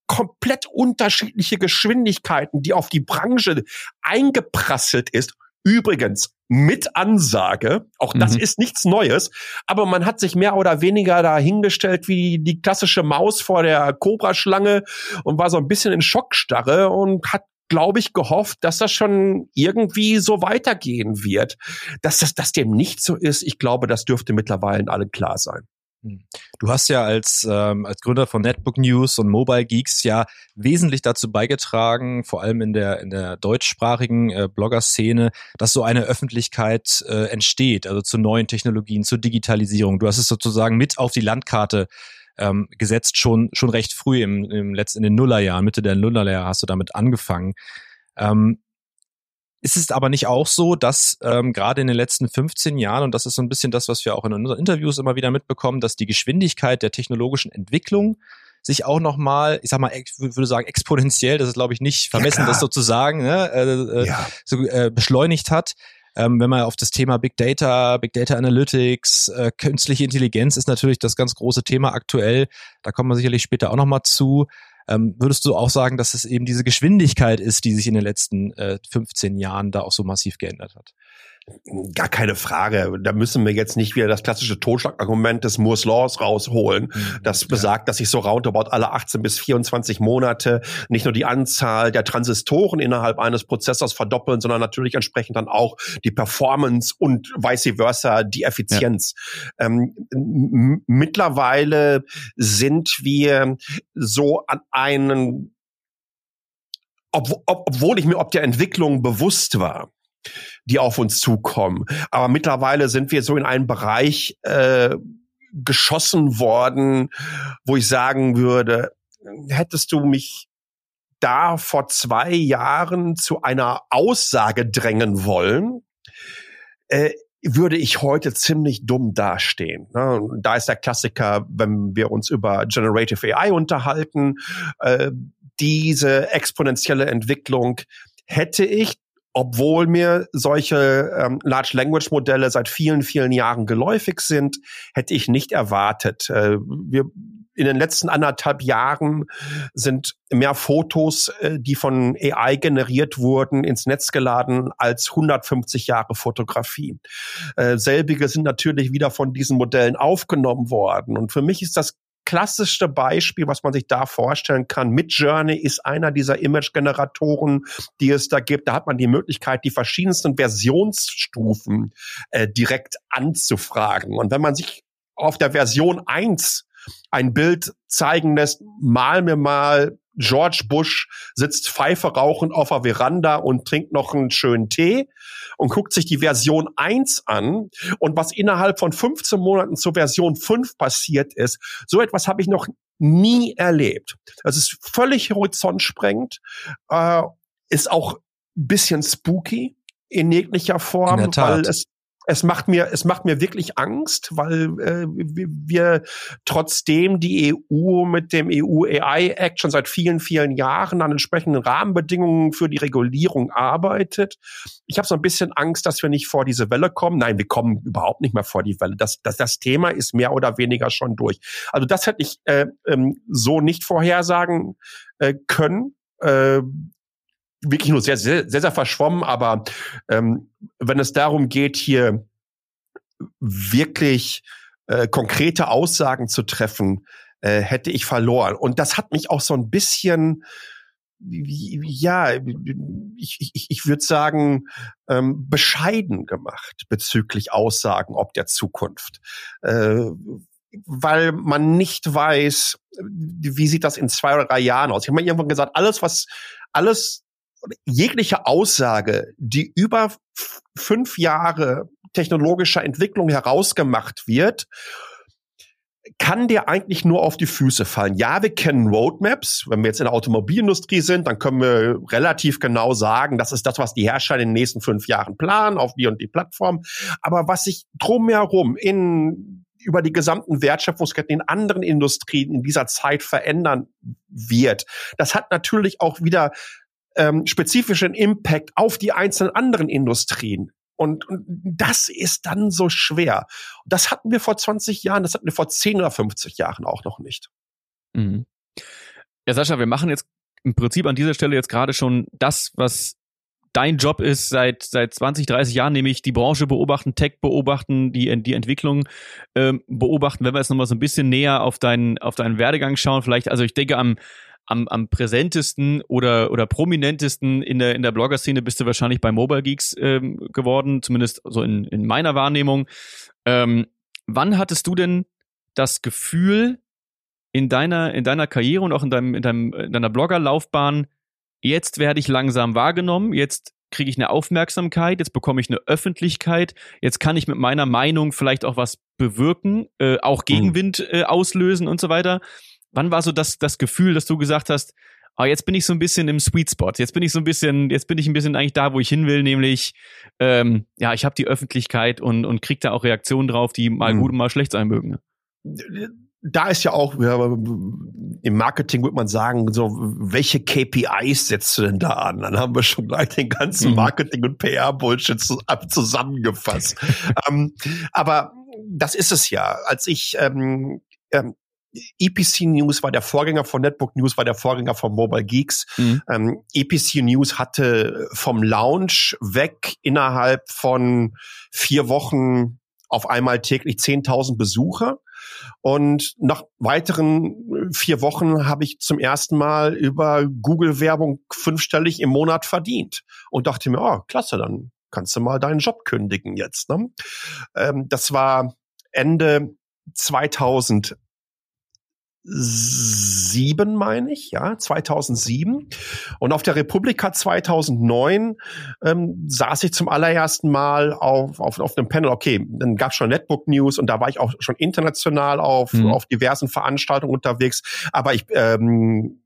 komplett unterschiedliche Geschwindigkeiten, die auf die Branche eingeprasselt ist. Übrigens, mit Ansage. Auch das mhm. ist nichts Neues. Aber man hat sich mehr oder weniger dahingestellt wie die klassische Maus vor der Kobraschlange und war so ein bisschen in Schockstarre und hat glaube ich, gehofft, dass das schon irgendwie so weitergehen wird. Dass das, dass dem nicht so ist, ich glaube, das dürfte mittlerweile allen klar sein. Hm. Du hast ja als, ähm, als Gründer von Netbook News und Mobile Geeks ja wesentlich dazu beigetragen, vor allem in der, in der deutschsprachigen äh, Blogger-Szene, dass so eine Öffentlichkeit äh, entsteht, also zu neuen Technologien, zur Digitalisierung. Du hast es sozusagen mit auf die Landkarte ähm, gesetzt, schon, schon recht früh im, im letzten, in den Nullerjahren, Mitte der Nullerjahre hast du damit angefangen. Ähm, ist es aber nicht auch so, dass ähm, gerade in den letzten 15 Jahren, und das ist so ein bisschen das, was wir auch in unseren Interviews immer wieder mitbekommen, dass die Geschwindigkeit der technologischen Entwicklung sich auch nochmal, ich sag mal, ich würde sagen exponentiell, das ist glaube ich nicht vermessen, ja, das sozusagen, ne, äh, äh, ja. so, äh, beschleunigt hat. Ähm, wenn man auf das Thema Big Data, Big Data Analytics, äh, künstliche Intelligenz ist natürlich das ganz große Thema aktuell. Da kommen wir sicherlich später auch nochmal zu. Ähm, würdest du auch sagen, dass es eben diese Geschwindigkeit ist, die sich in den letzten äh, 15 Jahren da auch so massiv geändert hat? Gar keine Frage. Da müssen wir jetzt nicht wieder das klassische Totschlagargument des Moore's Laws rausholen. Mhm, das besagt, ja. dass sich so roundabout alle 18 bis 24 Monate nicht nur die Anzahl der Transistoren innerhalb eines Prozessors verdoppeln, sondern natürlich entsprechend dann auch die Performance und vice versa die Effizienz. Ja. Ähm, mittlerweile sind wir so an einen ob, obwohl ich mir ob der Entwicklung bewusst war, die auf uns zukommen. Aber mittlerweile sind wir so in einen Bereich äh, geschossen worden, wo ich sagen würde, hättest du mich da vor zwei Jahren zu einer Aussage drängen wollen, äh, würde ich heute ziemlich dumm dastehen. Ne? Da ist der Klassiker, wenn wir uns über Generative AI unterhalten, äh, diese exponentielle Entwicklung hätte ich obwohl mir solche ähm, Large Language Modelle seit vielen, vielen Jahren geläufig sind, hätte ich nicht erwartet. Äh, wir in den letzten anderthalb Jahren sind mehr Fotos, äh, die von AI generiert wurden, ins Netz geladen als 150 Jahre Fotografie. Äh, selbige sind natürlich wieder von diesen Modellen aufgenommen worden. Und für mich ist das klassischste Beispiel, was man sich da vorstellen kann. Midjourney ist einer dieser Image-Generatoren, die es da gibt. Da hat man die Möglichkeit, die verschiedensten Versionsstufen äh, direkt anzufragen. Und wenn man sich auf der Version 1 ein Bild zeigen lässt, mal mir mal George Bush sitzt Pfeife rauchend auf der Veranda und trinkt noch einen schönen Tee und guckt sich die Version 1 an und was innerhalb von 15 Monaten zur Version 5 passiert ist, so etwas habe ich noch nie erlebt. Das ist völlig horizontsprengend, äh, ist auch bisschen spooky in jeglicher Form, in weil es es macht mir, es macht mir wirklich Angst, weil äh, wir trotzdem die EU mit dem EU AI Act schon seit vielen, vielen Jahren an entsprechenden Rahmenbedingungen für die Regulierung arbeitet. Ich habe so ein bisschen Angst, dass wir nicht vor diese Welle kommen. Nein, wir kommen überhaupt nicht mehr vor die Welle. Das, das, das Thema ist mehr oder weniger schon durch. Also das hätte ich äh, ähm, so nicht vorhersagen äh, können. Äh, wirklich nur sehr, sehr, sehr, sehr verschwommen, aber ähm, wenn es darum geht, hier wirklich äh, konkrete Aussagen zu treffen, äh, hätte ich verloren. Und das hat mich auch so ein bisschen, ja, ich, ich, ich würde sagen, ähm, bescheiden gemacht bezüglich Aussagen ob der Zukunft. Äh, weil man nicht weiß, wie sieht das in zwei oder drei Jahren aus. Ich habe mal irgendwann gesagt, alles, was, alles, jegliche Aussage, die über fünf Jahre technologischer Entwicklung herausgemacht wird, kann dir eigentlich nur auf die Füße fallen. Ja, wir kennen Roadmaps. Wenn wir jetzt in der Automobilindustrie sind, dann können wir relativ genau sagen, das ist das, was die Hersteller in den nächsten fünf Jahren planen, auf die und die Plattform. Aber was sich drumherum in über die gesamten Wertschöpfungsketten in anderen Industrien in dieser Zeit verändern wird. Das hat natürlich auch wieder ähm, spezifischen Impact auf die einzelnen anderen Industrien. Und, und das ist dann so schwer. Das hatten wir vor 20 Jahren, das hatten wir vor 10 oder 50 Jahren auch noch nicht. Mhm. Ja, Sascha, wir machen jetzt im Prinzip an dieser Stelle jetzt gerade schon das, was dein Job ist seit seit 20, 30 Jahren, nämlich die Branche beobachten, Tech beobachten, die die Entwicklung ähm, beobachten. Wenn wir jetzt nochmal so ein bisschen näher auf deinen auf deinen Werdegang schauen, vielleicht, also ich denke am am, am präsentesten oder, oder prominentesten in der, in der Blogger-Szene bist du wahrscheinlich bei Mobile Geeks ähm, geworden, zumindest so in, in meiner Wahrnehmung. Ähm, wann hattest du denn das Gefühl in deiner, in deiner Karriere und auch in, deinem, in, deinem, in deiner Blogger-Laufbahn, jetzt werde ich langsam wahrgenommen, jetzt kriege ich eine Aufmerksamkeit, jetzt bekomme ich eine Öffentlichkeit, jetzt kann ich mit meiner Meinung vielleicht auch was bewirken, äh, auch mhm. Gegenwind äh, auslösen und so weiter wann war so das, das Gefühl, dass du gesagt hast, ah, jetzt bin ich so ein bisschen im Sweet Spot, jetzt bin ich so ein bisschen, jetzt bin ich ein bisschen eigentlich da, wo ich hin will, nämlich, ähm, ja, ich habe die Öffentlichkeit und, und krieg da auch Reaktionen drauf, die mal mhm. gut und mal schlecht sein mögen. Da ist ja auch, ja, im Marketing würde man sagen, so, welche KPIs setzt du denn da an? Dann haben wir schon gleich den ganzen mhm. Marketing- und PR-Bullshit zusammengefasst. ähm, aber das ist es ja. Als ich ähm, ähm, EPC News war der Vorgänger von Netbook News, war der Vorgänger von Mobile Geeks. Mhm. Ähm, EPC News hatte vom Launch weg innerhalb von vier Wochen auf einmal täglich 10.000 Besucher. Und nach weiteren vier Wochen habe ich zum ersten Mal über Google-Werbung fünfstellig im Monat verdient und dachte mir, oh, klasse, dann kannst du mal deinen Job kündigen jetzt. Ne? Ähm, das war Ende 2000 sieben, meine ich, ja, 2007. Und auf der Republika 2009 ähm, saß ich zum allerersten Mal auf, auf, auf einem Panel. Okay, dann gab es schon Netbook News und da war ich auch schon international auf, mhm. auf diversen Veranstaltungen unterwegs. Aber ich ähm,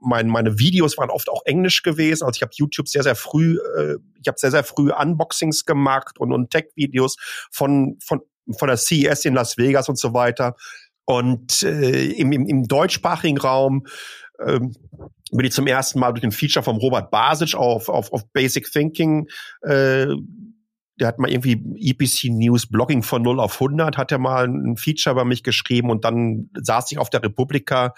mein, meine Videos waren oft auch Englisch gewesen. Also ich habe YouTube sehr, sehr früh, äh, ich habe sehr, sehr früh Unboxings gemacht und, und Tech-Videos von, von, von der CES in Las Vegas und so weiter. Und äh, im, im, im deutschsprachigen Raum ähm, bin ich zum ersten Mal durch ein Feature vom Robert Basic auf, auf, auf Basic Thinking äh, der hat mal irgendwie EPC News Blogging von 0 auf 100, hat er mal ein Feature bei mich geschrieben und dann saß ich auf der Republika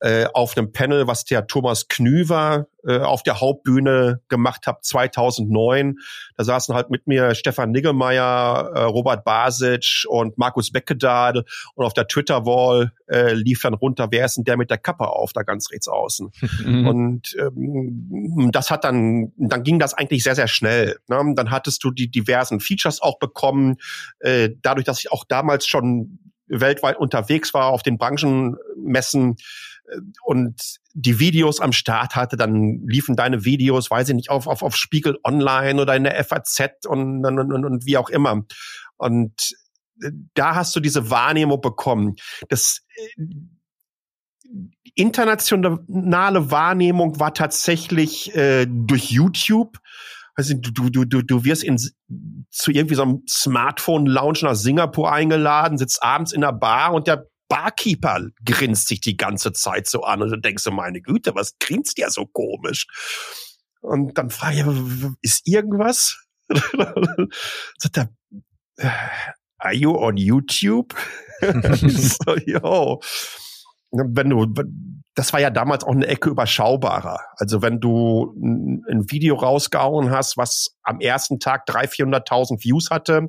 äh, auf einem Panel, was der Thomas Knüver äh, auf der Hauptbühne gemacht hat 2009. Da saßen halt mit mir Stefan Niggemeier, äh, Robert Basic und Markus Beckedahl und auf der Twitter-Wall äh, lief dann runter, wer ist denn der mit der Kappe auf, da ganz rechts außen. Mhm. und ähm, das hat dann, dann ging das eigentlich sehr, sehr schnell. Ne? Dann hattest du die diversen Features auch bekommen, äh, dadurch, dass ich auch damals schon weltweit unterwegs war auf den Branchenmessen, und die Videos am Start hatte, dann liefen deine Videos, weiß ich nicht, auf, auf, auf Spiegel Online oder in der FAZ und, und, und, und wie auch immer. Und äh, da hast du diese Wahrnehmung bekommen. Das äh, internationale Wahrnehmung war tatsächlich äh, durch YouTube also du, du, du, du wirst in, zu irgendwie so einem Smartphone-Lounge nach Singapur eingeladen, sitzt abends in der Bar und der Barkeeper grinst sich die ganze Zeit so an und du denkst so, meine Güte, was grinst der so komisch? Und dann frage ich, ist irgendwas? Sagt er, äh, are you on YouTube? so, yo. Wenn du, das war ja damals auch eine Ecke überschaubarer. Also wenn du ein Video rausgehauen hast, was am ersten Tag 300.000, 400.000 Views hatte,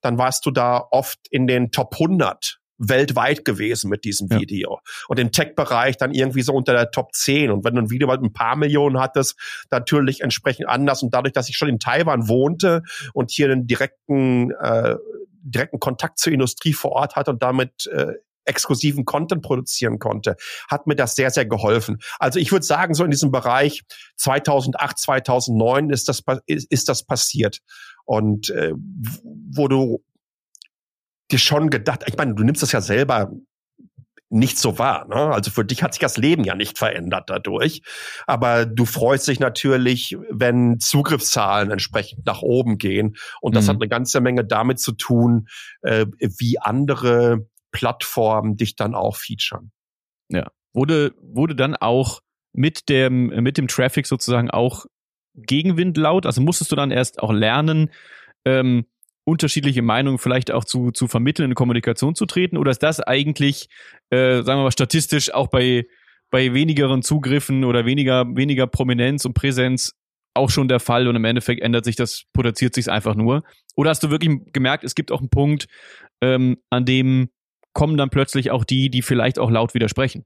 dann warst du da oft in den Top 100 weltweit gewesen mit diesem ja. Video. Und im Tech-Bereich dann irgendwie so unter der Top 10. Und wenn du ein Video mit ein paar Millionen hattest, natürlich entsprechend anders. Und dadurch, dass ich schon in Taiwan wohnte und hier einen direkten, äh, direkten Kontakt zur Industrie vor Ort hatte und damit äh, exklusiven Content produzieren konnte, hat mir das sehr, sehr geholfen. Also ich würde sagen, so in diesem Bereich 2008, 2009 ist das, ist, ist das passiert. Und äh, wo du dir schon gedacht, ich meine, du nimmst das ja selber nicht so wahr. Ne? Also für dich hat sich das Leben ja nicht verändert dadurch. Aber du freust dich natürlich, wenn Zugriffszahlen entsprechend nach oben gehen. Und das mhm. hat eine ganze Menge damit zu tun, äh, wie andere Plattformen dich dann auch featuren. Ja. Wurde, wurde dann auch mit dem, mit dem Traffic sozusagen auch Gegenwind laut? Also musstest du dann erst auch lernen, ähm, unterschiedliche Meinungen vielleicht auch zu, zu vermitteln, in Kommunikation zu treten? Oder ist das eigentlich, äh, sagen wir mal, statistisch auch bei, bei wenigeren Zugriffen oder weniger, weniger Prominenz und Präsenz auch schon der Fall und im Endeffekt ändert sich das, potenziert sich einfach nur? Oder hast du wirklich gemerkt, es gibt auch einen Punkt, ähm, an dem kommen dann plötzlich auch die, die vielleicht auch laut widersprechen?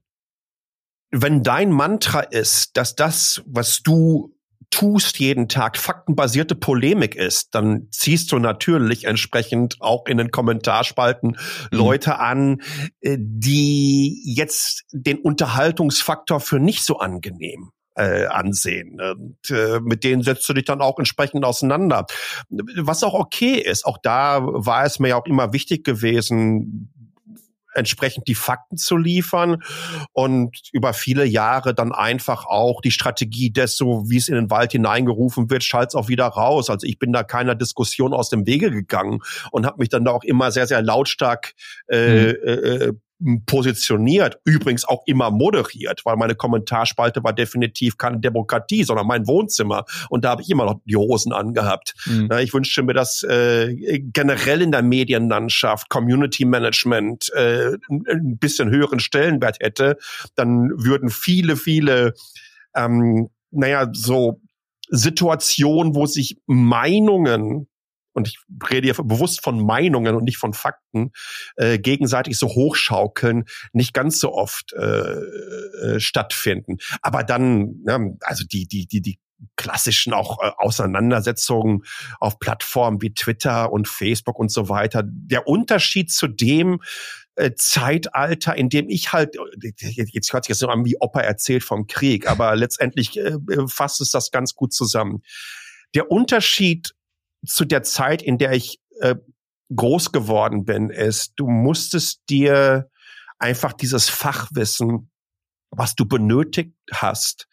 Wenn dein Mantra ist, dass das, was du tust jeden Tag, faktenbasierte Polemik ist, dann ziehst du natürlich entsprechend auch in den Kommentarspalten mhm. Leute an, äh, die jetzt den Unterhaltungsfaktor für nicht so angenehm äh, ansehen. Und äh, mit denen setzt du dich dann auch entsprechend auseinander. Was auch okay ist. Auch da war es mir ja auch immer wichtig gewesen, entsprechend die Fakten zu liefern und über viele Jahre dann einfach auch die Strategie des, so wie es in den Wald hineingerufen wird, schalt's auch wieder raus. Also ich bin da keiner Diskussion aus dem Wege gegangen und habe mich dann da auch immer sehr, sehr lautstark äh, mhm. äh, positioniert, übrigens auch immer moderiert, weil meine Kommentarspalte war definitiv keine Demokratie, sondern mein Wohnzimmer und da habe ich immer noch die Hosen angehabt. Mhm. Ich wünschte mir, dass äh, generell in der Medienlandschaft Community Management äh, ein bisschen höheren Stellenwert hätte, dann würden viele, viele ähm, naja, so Situationen, wo sich Meinungen und ich rede hier bewusst von Meinungen und nicht von Fakten, äh, gegenseitig so hochschaukeln, nicht ganz so oft äh, äh, stattfinden. Aber dann, ja, also die, die, die, die klassischen auch äh, Auseinandersetzungen auf Plattformen wie Twitter und Facebook und so weiter. Der Unterschied zu dem äh, Zeitalter, in dem ich halt, jetzt hört sich das so an wie Opa erzählt vom Krieg, aber letztendlich äh, fasst es das ganz gut zusammen. Der Unterschied zu der Zeit, in der ich äh, groß geworden bin, ist, du musstest dir einfach dieses Fachwissen, was du benötigt hast,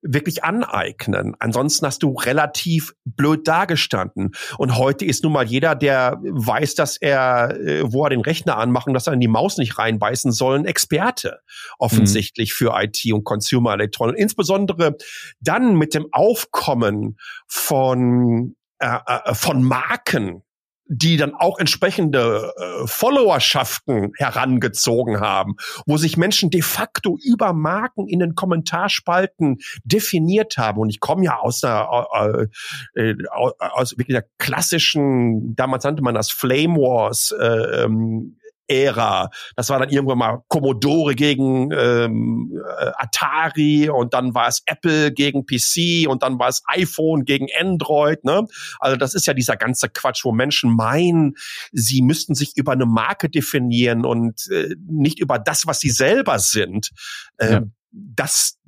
wirklich aneignen. Ansonsten hast du relativ blöd dagestanden. Und heute ist nun mal jeder, der weiß, dass er, äh, wo er den Rechner anmachen, dass er in die Maus nicht reinbeißen soll, ein Experte offensichtlich mhm. für IT und Consumer Electronics. Insbesondere dann mit dem Aufkommen von äh, äh, von Marken, die dann auch entsprechende äh, Followerschaften herangezogen haben, wo sich Menschen de facto über Marken in den Kommentarspalten definiert haben. Und ich komme ja aus der äh, äh, aus wirklich der klassischen, damals nannte man das Flame Wars äh, ähm, Ära. Das war dann irgendwann mal Commodore gegen ähm, äh, Atari und dann war es Apple gegen PC und dann war es iPhone gegen Android. Ne? Also das ist ja dieser ganze Quatsch, wo Menschen meinen, sie müssten sich über eine Marke definieren und äh, nicht über das, was sie selber sind. Äh, ja. Das,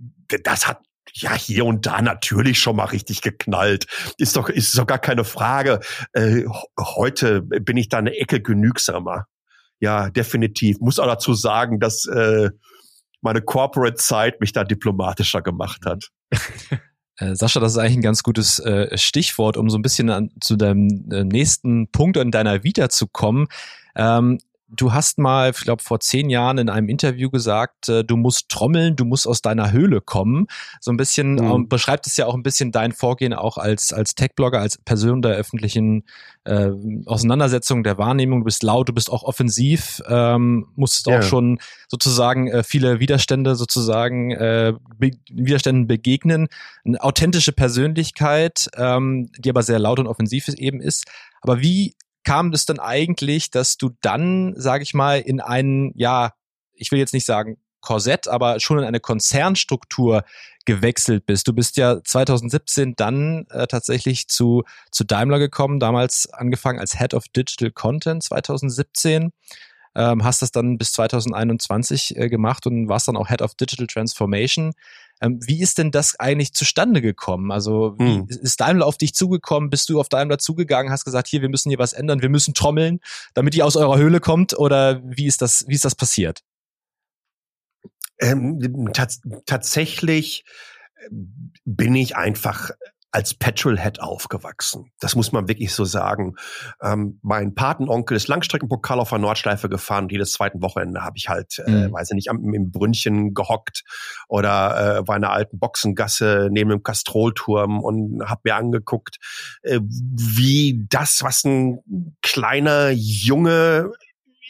das hat ja, hier und da natürlich schon mal richtig geknallt. Ist doch, ist doch gar keine Frage. Äh, heute bin ich da eine Ecke genügsamer ja, definitiv. Muss auch dazu sagen, dass äh, meine Corporate-Zeit mich da diplomatischer gemacht hat. Äh, Sascha, das ist eigentlich ein ganz gutes äh, Stichwort, um so ein bisschen an, zu deinem äh, nächsten Punkt in deiner Vita zu kommen. Ähm, du hast mal, ich glaube, vor zehn Jahren in einem Interview gesagt, äh, du musst trommeln, du musst aus deiner Höhle kommen. So ein bisschen mhm. ähm, beschreibt es ja auch ein bisschen dein Vorgehen auch als, als Tech-Blogger, als Person der öffentlichen äh, Auseinandersetzung, der Wahrnehmung. Du bist laut, du bist auch offensiv, ähm, musst ja. auch schon sozusagen äh, viele Widerstände sozusagen äh, be Widerständen begegnen. Eine authentische Persönlichkeit, ähm, die aber sehr laut und offensiv eben ist. Aber wie kam das dann eigentlich, dass du dann, sage ich mal, in einen, ja, ich will jetzt nicht sagen Korsett, aber schon in eine Konzernstruktur gewechselt bist. Du bist ja 2017 dann äh, tatsächlich zu, zu Daimler gekommen, damals angefangen als Head of Digital Content 2017. Ähm, hast das dann bis 2021 äh, gemacht und warst dann auch Head of Digital Transformation. Ähm, wie ist denn das eigentlich zustande gekommen? Also wie, hm. ist Daimler auf dich zugekommen? Bist du auf Daimler zugegangen, hast gesagt, hier, wir müssen hier was ändern, wir müssen trommeln, damit ihr aus eurer Höhle kommt? Oder wie ist das, wie ist das passiert? Ähm, tatsächlich äh, bin ich einfach als Petrolhead aufgewachsen. Das muss man wirklich so sagen. Ähm, mein Patenonkel ist Langstreckenpokal auf der Nordschleife gefahren und jedes zweiten Wochenende habe ich halt, äh, mhm. weiß ich nicht, am, im Brünnchen gehockt oder äh, war in einer alten Boxengasse neben dem Kastrolturm und habe mir angeguckt, äh, wie das, was ein kleiner Junge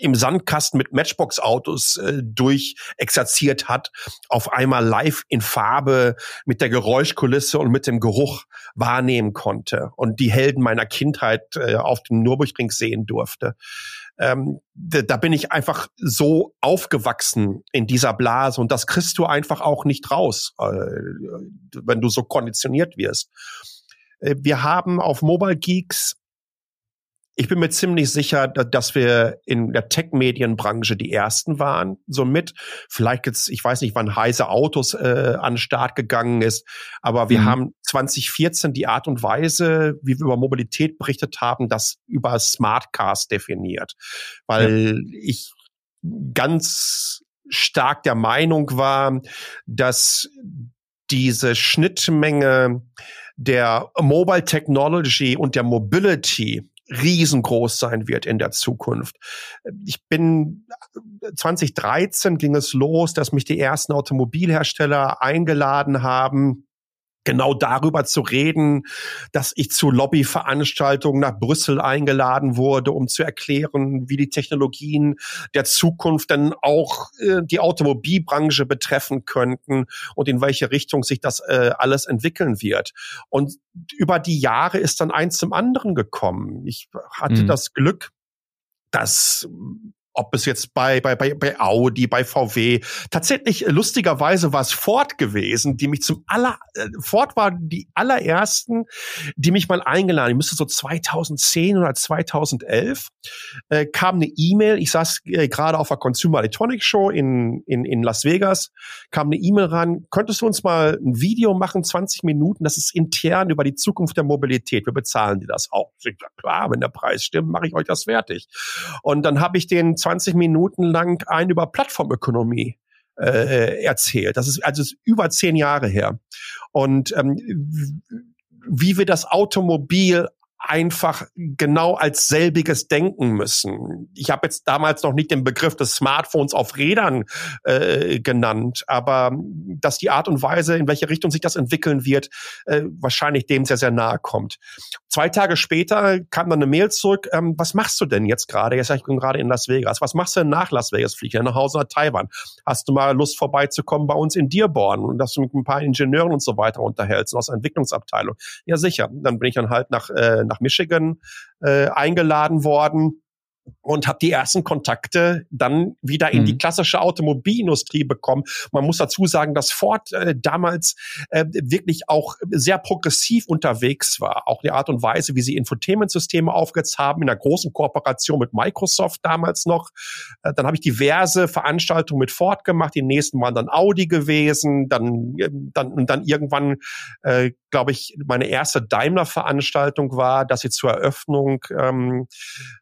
im Sandkasten mit Matchbox-Autos äh, durchexerziert hat, auf einmal live in Farbe mit der Geräuschkulisse und mit dem Geruch wahrnehmen konnte und die Helden meiner Kindheit äh, auf dem Nürburgring sehen durfte. Ähm, da bin ich einfach so aufgewachsen in dieser Blase und das kriegst du einfach auch nicht raus, äh, wenn du so konditioniert wirst. Äh, wir haben auf Mobile Geeks ich bin mir ziemlich sicher, dass wir in der Tech-Medienbranche die ersten waren. Somit, vielleicht jetzt, ich weiß nicht, wann heiße Autos äh, an den Start gegangen ist, aber wir mhm. haben 2014 die Art und Weise, wie wir über Mobilität berichtet haben, das über Smart Cars definiert. Weil ja. ich ganz stark der Meinung war, dass diese Schnittmenge der Mobile Technology und der Mobility riesengroß sein wird in der Zukunft. Ich bin 2013 ging es los, dass mich die ersten Automobilhersteller eingeladen haben, genau darüber zu reden, dass ich zu Lobbyveranstaltungen nach Brüssel eingeladen wurde, um zu erklären, wie die Technologien der Zukunft dann auch äh, die Automobilbranche betreffen könnten und in welche Richtung sich das äh, alles entwickeln wird. Und über die Jahre ist dann eins zum anderen gekommen. Ich hatte mhm. das Glück, dass ob es jetzt bei, bei, bei, bei Audi, bei VW, tatsächlich äh, lustigerweise war es Ford gewesen, die mich zum aller, äh, Ford war die allerersten, die mich mal eingeladen, ich müsste so 2010 oder 2011, äh, kam eine E-Mail, ich saß äh, gerade auf der Consumer Electronics Show in, in, in Las Vegas, kam eine E-Mail ran, könntest du uns mal ein Video machen, 20 Minuten, das ist intern über die Zukunft der Mobilität, wir bezahlen dir das auch. Klar, wenn der Preis stimmt, mache ich euch das fertig. Und dann habe ich den 20 Minuten lang ein über Plattformökonomie äh, erzählt. Das ist also ist über zehn Jahre her. Und ähm, wie wir das Automobil einfach genau als selbiges denken müssen. Ich habe jetzt damals noch nicht den Begriff des Smartphones auf Rädern äh, genannt, aber dass die Art und Weise, in welche Richtung sich das entwickeln wird, äh, wahrscheinlich dem sehr, sehr nahe kommt. Zwei Tage später kam dann eine Mail zurück, ähm, was machst du denn jetzt gerade? Jetzt ich bin gerade in Las Vegas. Was machst du denn nach Las Vegas? Fliege nach Hause nach Taiwan. Hast du mal Lust vorbeizukommen bei uns in Dearborn und dass du mit ein paar Ingenieuren und so weiter unterhältst aus der Entwicklungsabteilung? Ja, sicher. Dann bin ich dann halt nach äh, nach Michigan äh, eingeladen worden und habe die ersten Kontakte dann wieder in mhm. die klassische Automobilindustrie bekommen. Man muss dazu sagen, dass Ford äh, damals äh, wirklich auch sehr progressiv unterwegs war. Auch die Art und Weise, wie sie Infotainment-Systeme aufgesetzt haben, in einer großen Kooperation mit Microsoft damals noch. Äh, dann habe ich diverse Veranstaltungen mit Ford gemacht. Die nächsten waren dann Audi gewesen. Dann, äh, dann, und dann irgendwann, äh, glaube ich, meine erste Daimler-Veranstaltung war, dass sie zur Eröffnung ähm,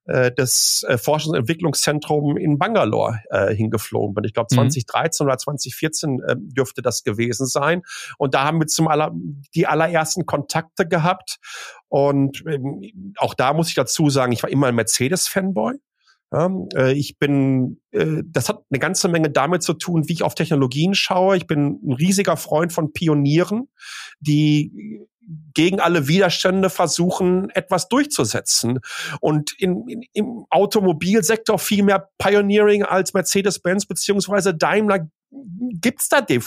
äh, des das äh, Forschungs- und Entwicklungszentrum in Bangalore äh, hingeflogen bin. Ich glaube 2013 mhm. oder 2014 äh, dürfte das gewesen sein. Und da haben wir zum aller, die allerersten Kontakte gehabt. Und ähm, auch da muss ich dazu sagen, ich war immer ein Mercedes-Fanboy. Ja, äh, ich bin, äh, das hat eine ganze Menge damit zu tun, wie ich auf Technologien schaue. Ich bin ein riesiger Freund von Pionieren, die gegen alle Widerstände versuchen, etwas durchzusetzen. Und in, in, im Automobilsektor viel mehr Pioneering als Mercedes-Benz beziehungsweise Daimler gibt's da de,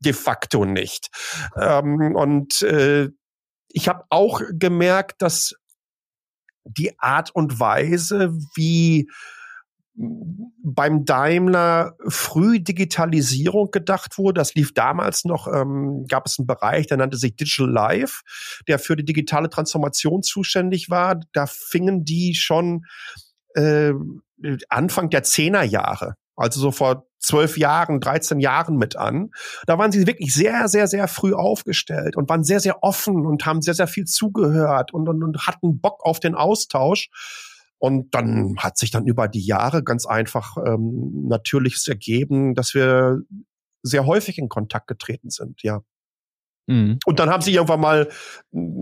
de facto nicht. Ähm, und äh, ich habe auch gemerkt, dass die Art und Weise, wie beim Daimler früh Digitalisierung gedacht wurde. Das lief damals noch, ähm, gab es einen Bereich, der nannte sich Digital Life, der für die digitale Transformation zuständig war. Da fingen die schon äh, Anfang der Zehnerjahre, also so vor zwölf Jahren, 13 Jahren mit an. Da waren sie wirklich sehr, sehr, sehr früh aufgestellt und waren sehr, sehr offen und haben sehr, sehr viel zugehört und, und, und hatten Bock auf den Austausch. Und dann hat sich dann über die Jahre ganz einfach ähm, natürliches ergeben, dass wir sehr häufig in Kontakt getreten sind, ja. Mhm. Und dann haben sie irgendwann mal,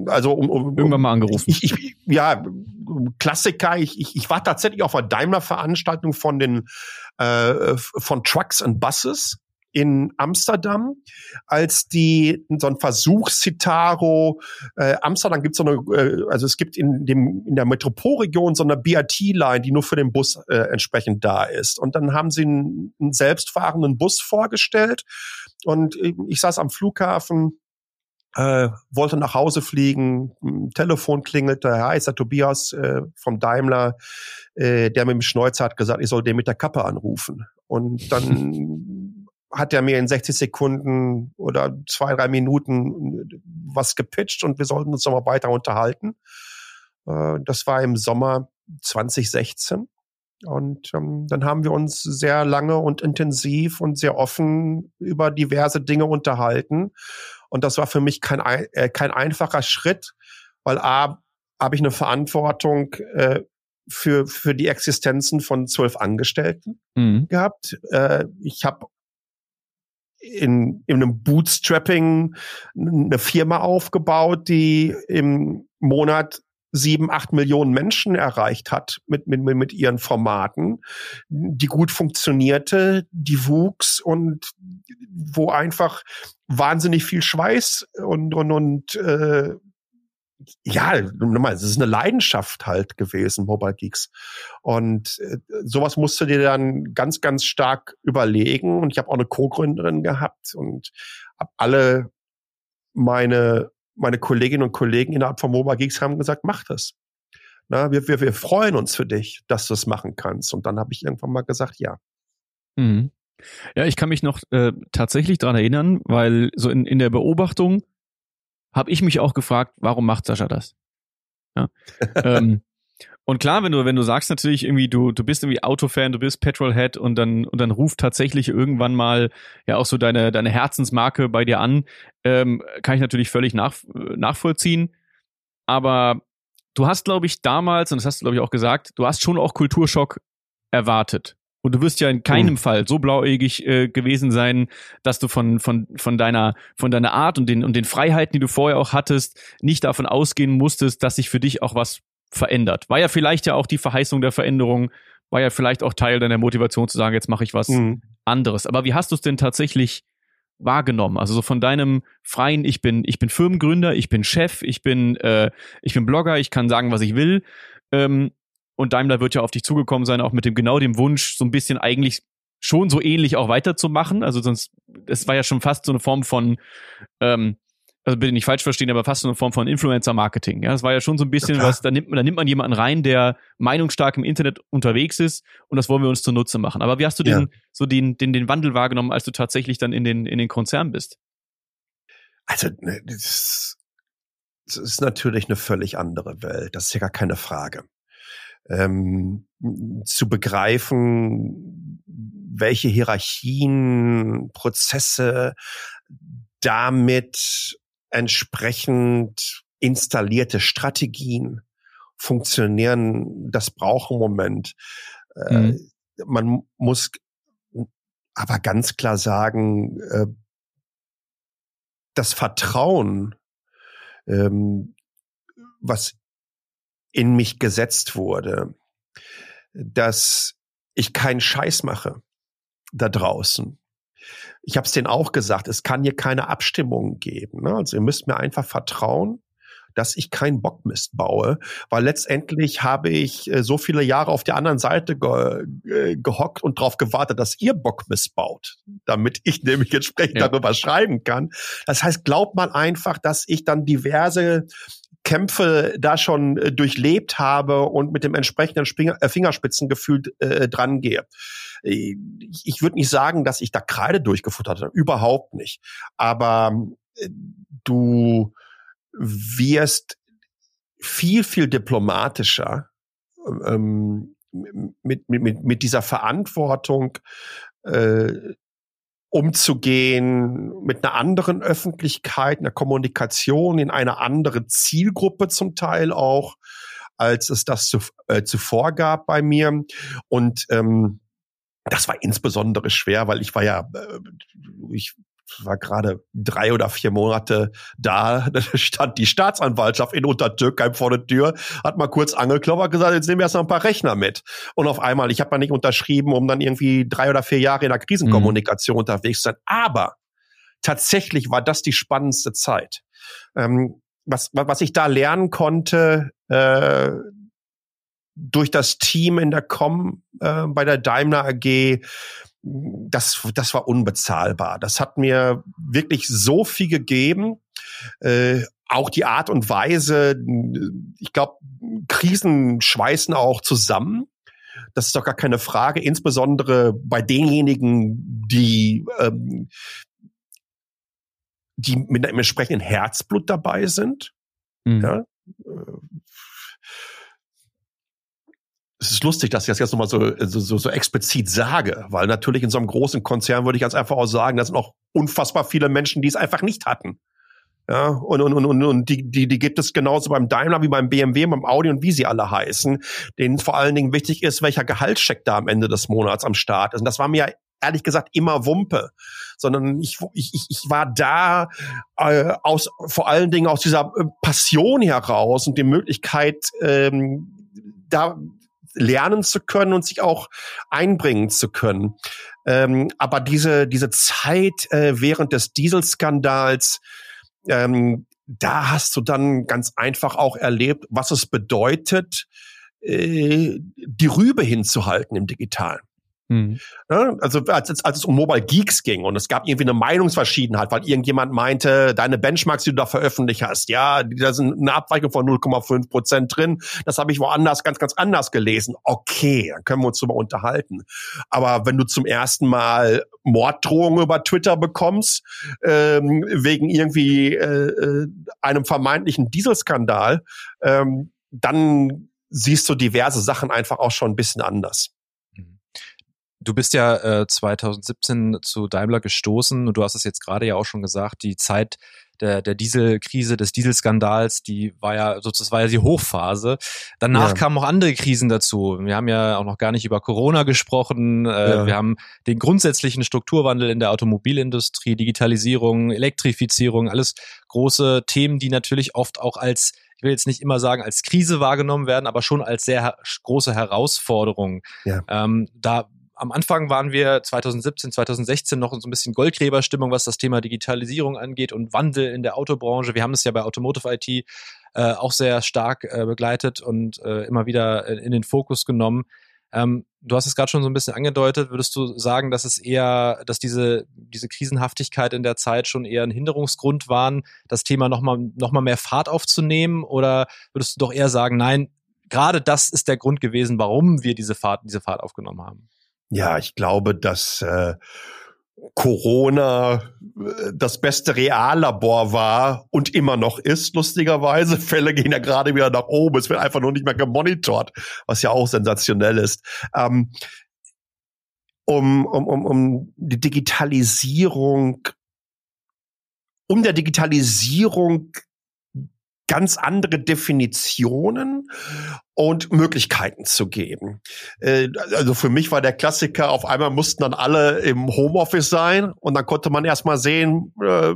also um, um, irgendwann mal angerufen. Ich, ich, ja, Klassiker. Ich, ich, ich war tatsächlich auf einer Daimler-Veranstaltung von den äh, von Trucks and Buses in Amsterdam, als die so ein Versuchscitaro äh, Amsterdam gibt so eine, äh, also es gibt in dem in der Metropolregion so eine BRT-Line, die nur für den Bus äh, entsprechend da ist. Und dann haben sie einen, einen selbstfahrenden Bus vorgestellt und ich saß am Flughafen äh, wollte nach Hause fliegen, Telefon klingelte, hi, ist der Tobias äh, vom Daimler, äh, der mit dem Schnäuzer hat gesagt, ich soll den mit der Kappe anrufen. Und dann hat er mir in 60 Sekunden oder zwei, drei Minuten was gepitcht und wir sollten uns nochmal weiter unterhalten. Äh, das war im Sommer 2016. Und ähm, dann haben wir uns sehr lange und intensiv und sehr offen über diverse Dinge unterhalten. Und das war für mich kein, äh, kein einfacher Schritt, weil A, habe ich eine Verantwortung äh, für, für die Existenzen von zwölf Angestellten mhm. gehabt. Äh, ich habe in, in einem Bootstrapping eine Firma aufgebaut, die im Monat sieben, acht Millionen Menschen erreicht hat mit, mit, mit ihren Formaten, die gut funktionierte, die wuchs und wo einfach wahnsinnig viel Schweiß und, und, und äh, ja, nochmal, es ist eine Leidenschaft halt gewesen, Mobile Geeks. Und äh, sowas musst du dir dann ganz, ganz stark überlegen. Und ich habe auch eine Co-Gründerin gehabt und habe alle meine, meine Kolleginnen und Kollegen innerhalb von Mobile Geeks haben gesagt, mach das. Na, wir, wir, wir freuen uns für dich, dass du es machen kannst. Und dann habe ich irgendwann mal gesagt, ja. Mhm. Ja, ich kann mich noch äh, tatsächlich dran erinnern, weil so in, in der Beobachtung habe ich mich auch gefragt, warum macht Sascha das? Ja. ähm, und klar, wenn du, wenn du sagst natürlich irgendwie, du, du bist irgendwie Autofan, du bist Petrolhead und dann, und dann ruft tatsächlich irgendwann mal ja auch so deine, deine Herzensmarke bei dir an, ähm, kann ich natürlich völlig nach, nachvollziehen. Aber du hast, glaube ich, damals, und das hast du, glaube ich, auch gesagt, du hast schon auch Kulturschock erwartet. Und du wirst ja in keinem mhm. Fall so blauäugig äh, gewesen sein, dass du von, von, von deiner, von deiner Art und den, und den Freiheiten, die du vorher auch hattest, nicht davon ausgehen musstest, dass sich für dich auch was verändert. War ja vielleicht ja auch die Verheißung der Veränderung, war ja vielleicht auch Teil deiner Motivation zu sagen, jetzt mache ich was mhm. anderes. Aber wie hast du es denn tatsächlich wahrgenommen? Also so von deinem freien, ich bin, ich bin Firmengründer, ich bin Chef, ich bin, äh, ich bin Blogger, ich kann sagen, was ich will. Ähm, und Daimler wird ja auf dich zugekommen sein, auch mit dem genau dem Wunsch, so ein bisschen eigentlich schon so ähnlich auch weiterzumachen. Also sonst, es war ja schon fast so eine Form von, ähm, also bitte nicht falsch verstehen, aber fast so eine Form von Influencer-Marketing. Ja, es war ja schon so ein bisschen ja, was, da nimmt, man, da nimmt man jemanden rein, der meinungsstark im Internet unterwegs ist und das wollen wir uns zunutze machen. Aber wie hast du ja. den, so den, den, den Wandel wahrgenommen, als du tatsächlich dann in den, in den Konzern bist? Also, ne, das, das ist natürlich eine völlig andere Welt. Das ist ja gar keine Frage ähm, zu begreifen, welche Hierarchien, Prozesse damit entsprechend installierte Strategien funktionieren, das braucht einen Moment. Äh, mhm. Man muss aber ganz klar sagen, äh, das Vertrauen, ähm, was in mich gesetzt wurde, dass ich keinen Scheiß mache da draußen. Ich habe es denen auch gesagt, es kann hier keine Abstimmungen geben. Ne? Also ihr müsst mir einfach vertrauen dass ich keinen Bockmist baue, weil letztendlich habe ich äh, so viele Jahre auf der anderen Seite ge äh, gehockt und darauf gewartet, dass ihr Bockmist baut, damit ich nämlich entsprechend ja. darüber schreiben kann. Das heißt, glaubt mal einfach, dass ich dann diverse Kämpfe da schon äh, durchlebt habe und mit dem entsprechenden Spinger, äh, Fingerspitzengefühl äh, dran gehe. Ich, ich würde nicht sagen, dass ich da Kreide durchgefuttert habe, überhaupt nicht. Aber äh, du wirst viel, viel diplomatischer ähm, mit, mit, mit dieser Verantwortung äh, umzugehen, mit einer anderen Öffentlichkeit, einer Kommunikation in eine andere Zielgruppe zum Teil auch, als es das zu, äh, zuvor gab bei mir. Und ähm, das war insbesondere schwer, weil ich war ja, äh, ich war gerade drei oder vier Monate da, da stand die Staatsanwaltschaft in Untertürkheim vor der Tür, hat mal kurz angeklopft, gesagt, jetzt nehmen wir erst noch ein paar Rechner mit. Und auf einmal, ich habe mal nicht unterschrieben, um dann irgendwie drei oder vier Jahre in der Krisenkommunikation mhm. unterwegs zu sein. Aber tatsächlich war das die spannendste Zeit. Ähm, was, was ich da lernen konnte, äh, durch das Team in der Com äh, bei der Daimler AG, das, das war unbezahlbar. Das hat mir wirklich so viel gegeben. Äh, auch die Art und Weise, ich glaube, Krisen schweißen auch zusammen. Das ist doch gar keine Frage, insbesondere bei denjenigen, die, ähm, die mit einem entsprechenden Herzblut dabei sind. Mhm. Ja? Äh, es ist lustig, dass ich das jetzt nochmal so, so, so explizit sage, weil natürlich in so einem großen Konzern würde ich ganz einfach auch sagen, da sind auch unfassbar viele Menschen, die es einfach nicht hatten. Ja, und, und, und, und, und die, die, die gibt es genauso beim Daimler wie beim BMW, beim Audi und wie sie alle heißen, denen vor allen Dingen wichtig ist, welcher Gehaltscheck da am Ende des Monats am Start ist. Und das war mir ehrlich gesagt immer Wumpe, sondern ich, ich, ich war da äh, aus vor allen Dingen aus dieser äh, Passion heraus und die Möglichkeit, ähm, da lernen zu können und sich auch einbringen zu können. Ähm, aber diese, diese Zeit äh, während des Dieselskandals, ähm, da hast du dann ganz einfach auch erlebt, was es bedeutet, äh, die Rübe hinzuhalten im Digitalen. Mhm. Ja, also als, als es um Mobile Geeks ging und es gab irgendwie eine Meinungsverschiedenheit, weil irgendjemand meinte, deine Benchmarks, die du da veröffentlicht hast, ja, da sind eine Abweichung von 0,5 Prozent drin. Das habe ich woanders ganz, ganz anders gelesen. Okay, dann können wir uns darüber unterhalten. Aber wenn du zum ersten Mal Morddrohungen über Twitter bekommst, ähm, wegen irgendwie äh, äh einem vermeintlichen Dieselskandal, ähm, dann siehst du diverse Sachen einfach auch schon ein bisschen anders. Du bist ja äh, 2017 zu Daimler gestoßen und du hast es jetzt gerade ja auch schon gesagt, die Zeit der, der Dieselkrise, des Dieselskandals, die war ja sozusagen war ja die Hochphase. Danach ja. kamen auch andere Krisen dazu. Wir haben ja auch noch gar nicht über Corona gesprochen. Äh, ja. Wir haben den grundsätzlichen Strukturwandel in der Automobilindustrie, Digitalisierung, Elektrifizierung, alles große Themen, die natürlich oft auch als ich will jetzt nicht immer sagen als Krise wahrgenommen werden, aber schon als sehr große Herausforderung. Ja. Ähm, da am Anfang waren wir 2017, 2016 noch in so ein bisschen Goldgräberstimmung, was das Thema Digitalisierung angeht und Wandel in der Autobranche. Wir haben es ja bei Automotive IT äh, auch sehr stark äh, begleitet und äh, immer wieder in den Fokus genommen. Ähm, du hast es gerade schon so ein bisschen angedeutet. Würdest du sagen, dass es eher, dass diese, diese Krisenhaftigkeit in der Zeit schon eher ein Hinderungsgrund waren, das Thema nochmal noch mal mehr Fahrt aufzunehmen? Oder würdest du doch eher sagen, nein, gerade das ist der Grund gewesen, warum wir diese Fahrt, diese Fahrt aufgenommen haben? Ja, ich glaube, dass äh, Corona äh, das beste Reallabor war und immer noch ist, lustigerweise. Fälle gehen ja gerade wieder nach oben. Es wird einfach nur nicht mehr gemonitort, was ja auch sensationell ist. Ähm, um, um, um, um die Digitalisierung, um der Digitalisierung ganz andere Definitionen und Möglichkeiten zu geben. Äh, also für mich war der Klassiker, auf einmal mussten dann alle im Homeoffice sein und dann konnte man erstmal sehen, äh,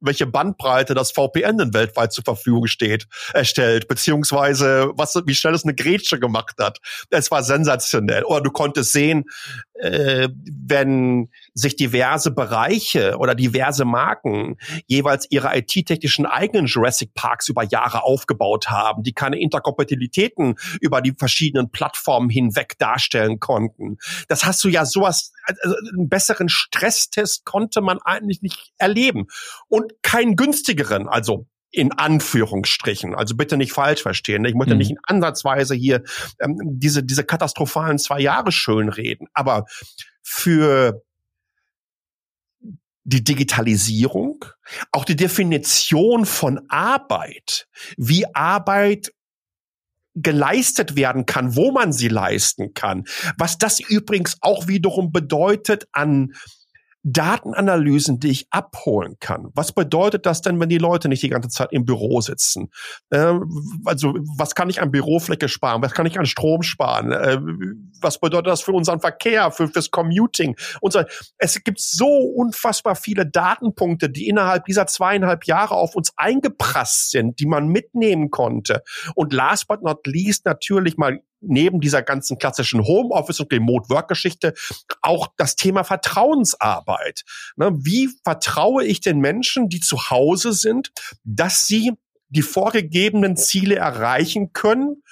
welche Bandbreite das VPN denn weltweit zur Verfügung steht, erstellt, beziehungsweise was, wie schnell es eine Grätsche gemacht hat. Es war sensationell. Oder du konntest sehen, äh, wenn sich diverse Bereiche oder diverse Marken jeweils ihre IT-technischen eigenen Jurassic Parks über Jahre aufgebaut haben, die keine Interkompatibilitäten über die verschiedenen Plattformen hinweg darstellen konnten. Das hast du ja sowas, also einen besseren Stresstest konnte man eigentlich nicht erleben. Und keinen günstigeren, also in Anführungsstrichen. Also bitte nicht falsch verstehen. Ich möchte mhm. nicht in Ansatzweise hier ähm, diese, diese katastrophalen zwei Jahre schön reden. Aber für die Digitalisierung, auch die Definition von Arbeit, wie Arbeit geleistet werden kann, wo man sie leisten kann, was das übrigens auch wiederum bedeutet an Datenanalysen, die ich abholen kann. Was bedeutet das denn, wenn die Leute nicht die ganze Zeit im Büro sitzen? Äh, also was kann ich an Bürofläche sparen? Was kann ich an Strom sparen? Äh, was bedeutet das für unseren Verkehr, für fürs Commuting? So. Es gibt so unfassbar viele Datenpunkte, die innerhalb dieser zweieinhalb Jahre auf uns eingeprasst sind, die man mitnehmen konnte. Und last but not least natürlich mal neben dieser ganzen klassischen Homeoffice und Remote Work Geschichte auch das Thema Vertrauensarbeit. Ne, wie vertraue ich den Menschen, die zu Hause sind, dass sie die vorgegebenen Ziele erreichen können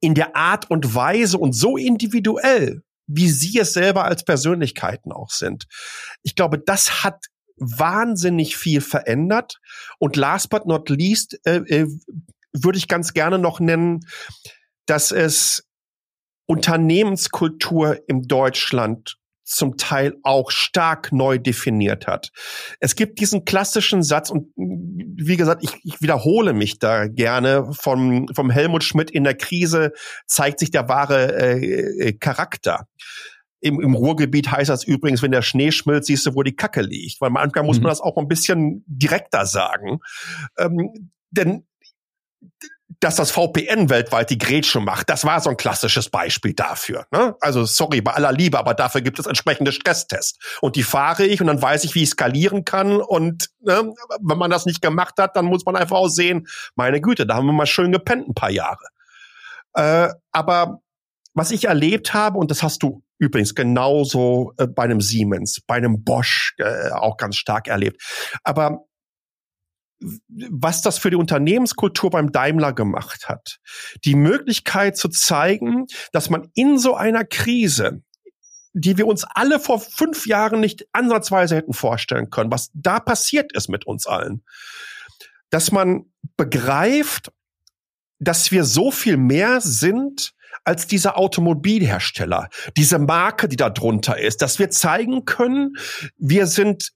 in der Art und Weise und so individuell, wie sie es selber als Persönlichkeiten auch sind. Ich glaube, das hat wahnsinnig viel verändert. Und last but not least äh, äh, würde ich ganz gerne noch nennen, dass es Unternehmenskultur im Deutschland zum Teil auch stark neu definiert hat. Es gibt diesen klassischen Satz und wie gesagt, ich, ich wiederhole mich da gerne vom, vom Helmut Schmidt in der Krise zeigt sich der wahre äh, Charakter. Im, Im Ruhrgebiet heißt das übrigens, wenn der Schnee schmilzt, siehst du, wo die Kacke liegt. Weil manchmal muss man mhm. das auch ein bisschen direkter sagen. Ähm, denn dass das VPN weltweit die Grätsche macht, das war so ein klassisches Beispiel dafür. Ne? Also sorry, bei aller Liebe, aber dafür gibt es entsprechende Stresstests. Und die fahre ich und dann weiß ich, wie ich skalieren kann. Und ne, wenn man das nicht gemacht hat, dann muss man einfach auch sehen, meine Güte, da haben wir mal schön gepennt ein paar Jahre. Äh, aber was ich erlebt habe, und das hast du übrigens genauso äh, bei einem Siemens, bei einem Bosch äh, auch ganz stark erlebt. Aber was das für die Unternehmenskultur beim Daimler gemacht hat. Die Möglichkeit zu zeigen, dass man in so einer Krise die wir uns alle vor fünf Jahren nicht ansatzweise hätten vorstellen können, was da passiert ist mit uns allen. Dass man begreift, dass wir so viel mehr sind als dieser Automobilhersteller, diese Marke, die da drunter ist, dass wir zeigen können, wir sind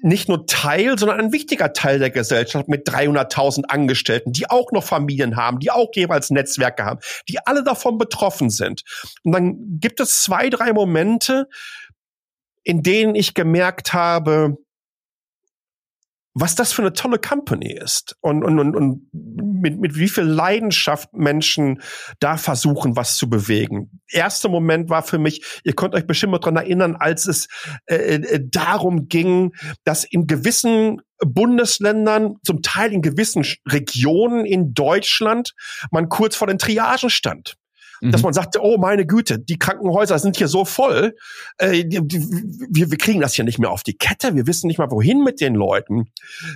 nicht nur Teil, sondern ein wichtiger Teil der Gesellschaft mit 300.000 Angestellten, die auch noch Familien haben, die auch jeweils Netzwerke haben, die alle davon betroffen sind. Und dann gibt es zwei, drei Momente, in denen ich gemerkt habe, was das für eine tolle Company ist und, und, und, und mit, mit wie viel Leidenschaft Menschen da versuchen, was zu bewegen. Erster Moment war für mich, ihr könnt euch bestimmt mal dran erinnern, als es äh, äh, darum ging, dass in gewissen Bundesländern, zum Teil in gewissen Regionen in Deutschland, man kurz vor den Triagen stand dass mhm. man sagte, oh meine Güte, die Krankenhäuser sind hier so voll, äh, die, die, wir, wir kriegen das hier nicht mehr auf die Kette, wir wissen nicht mal wohin mit den Leuten.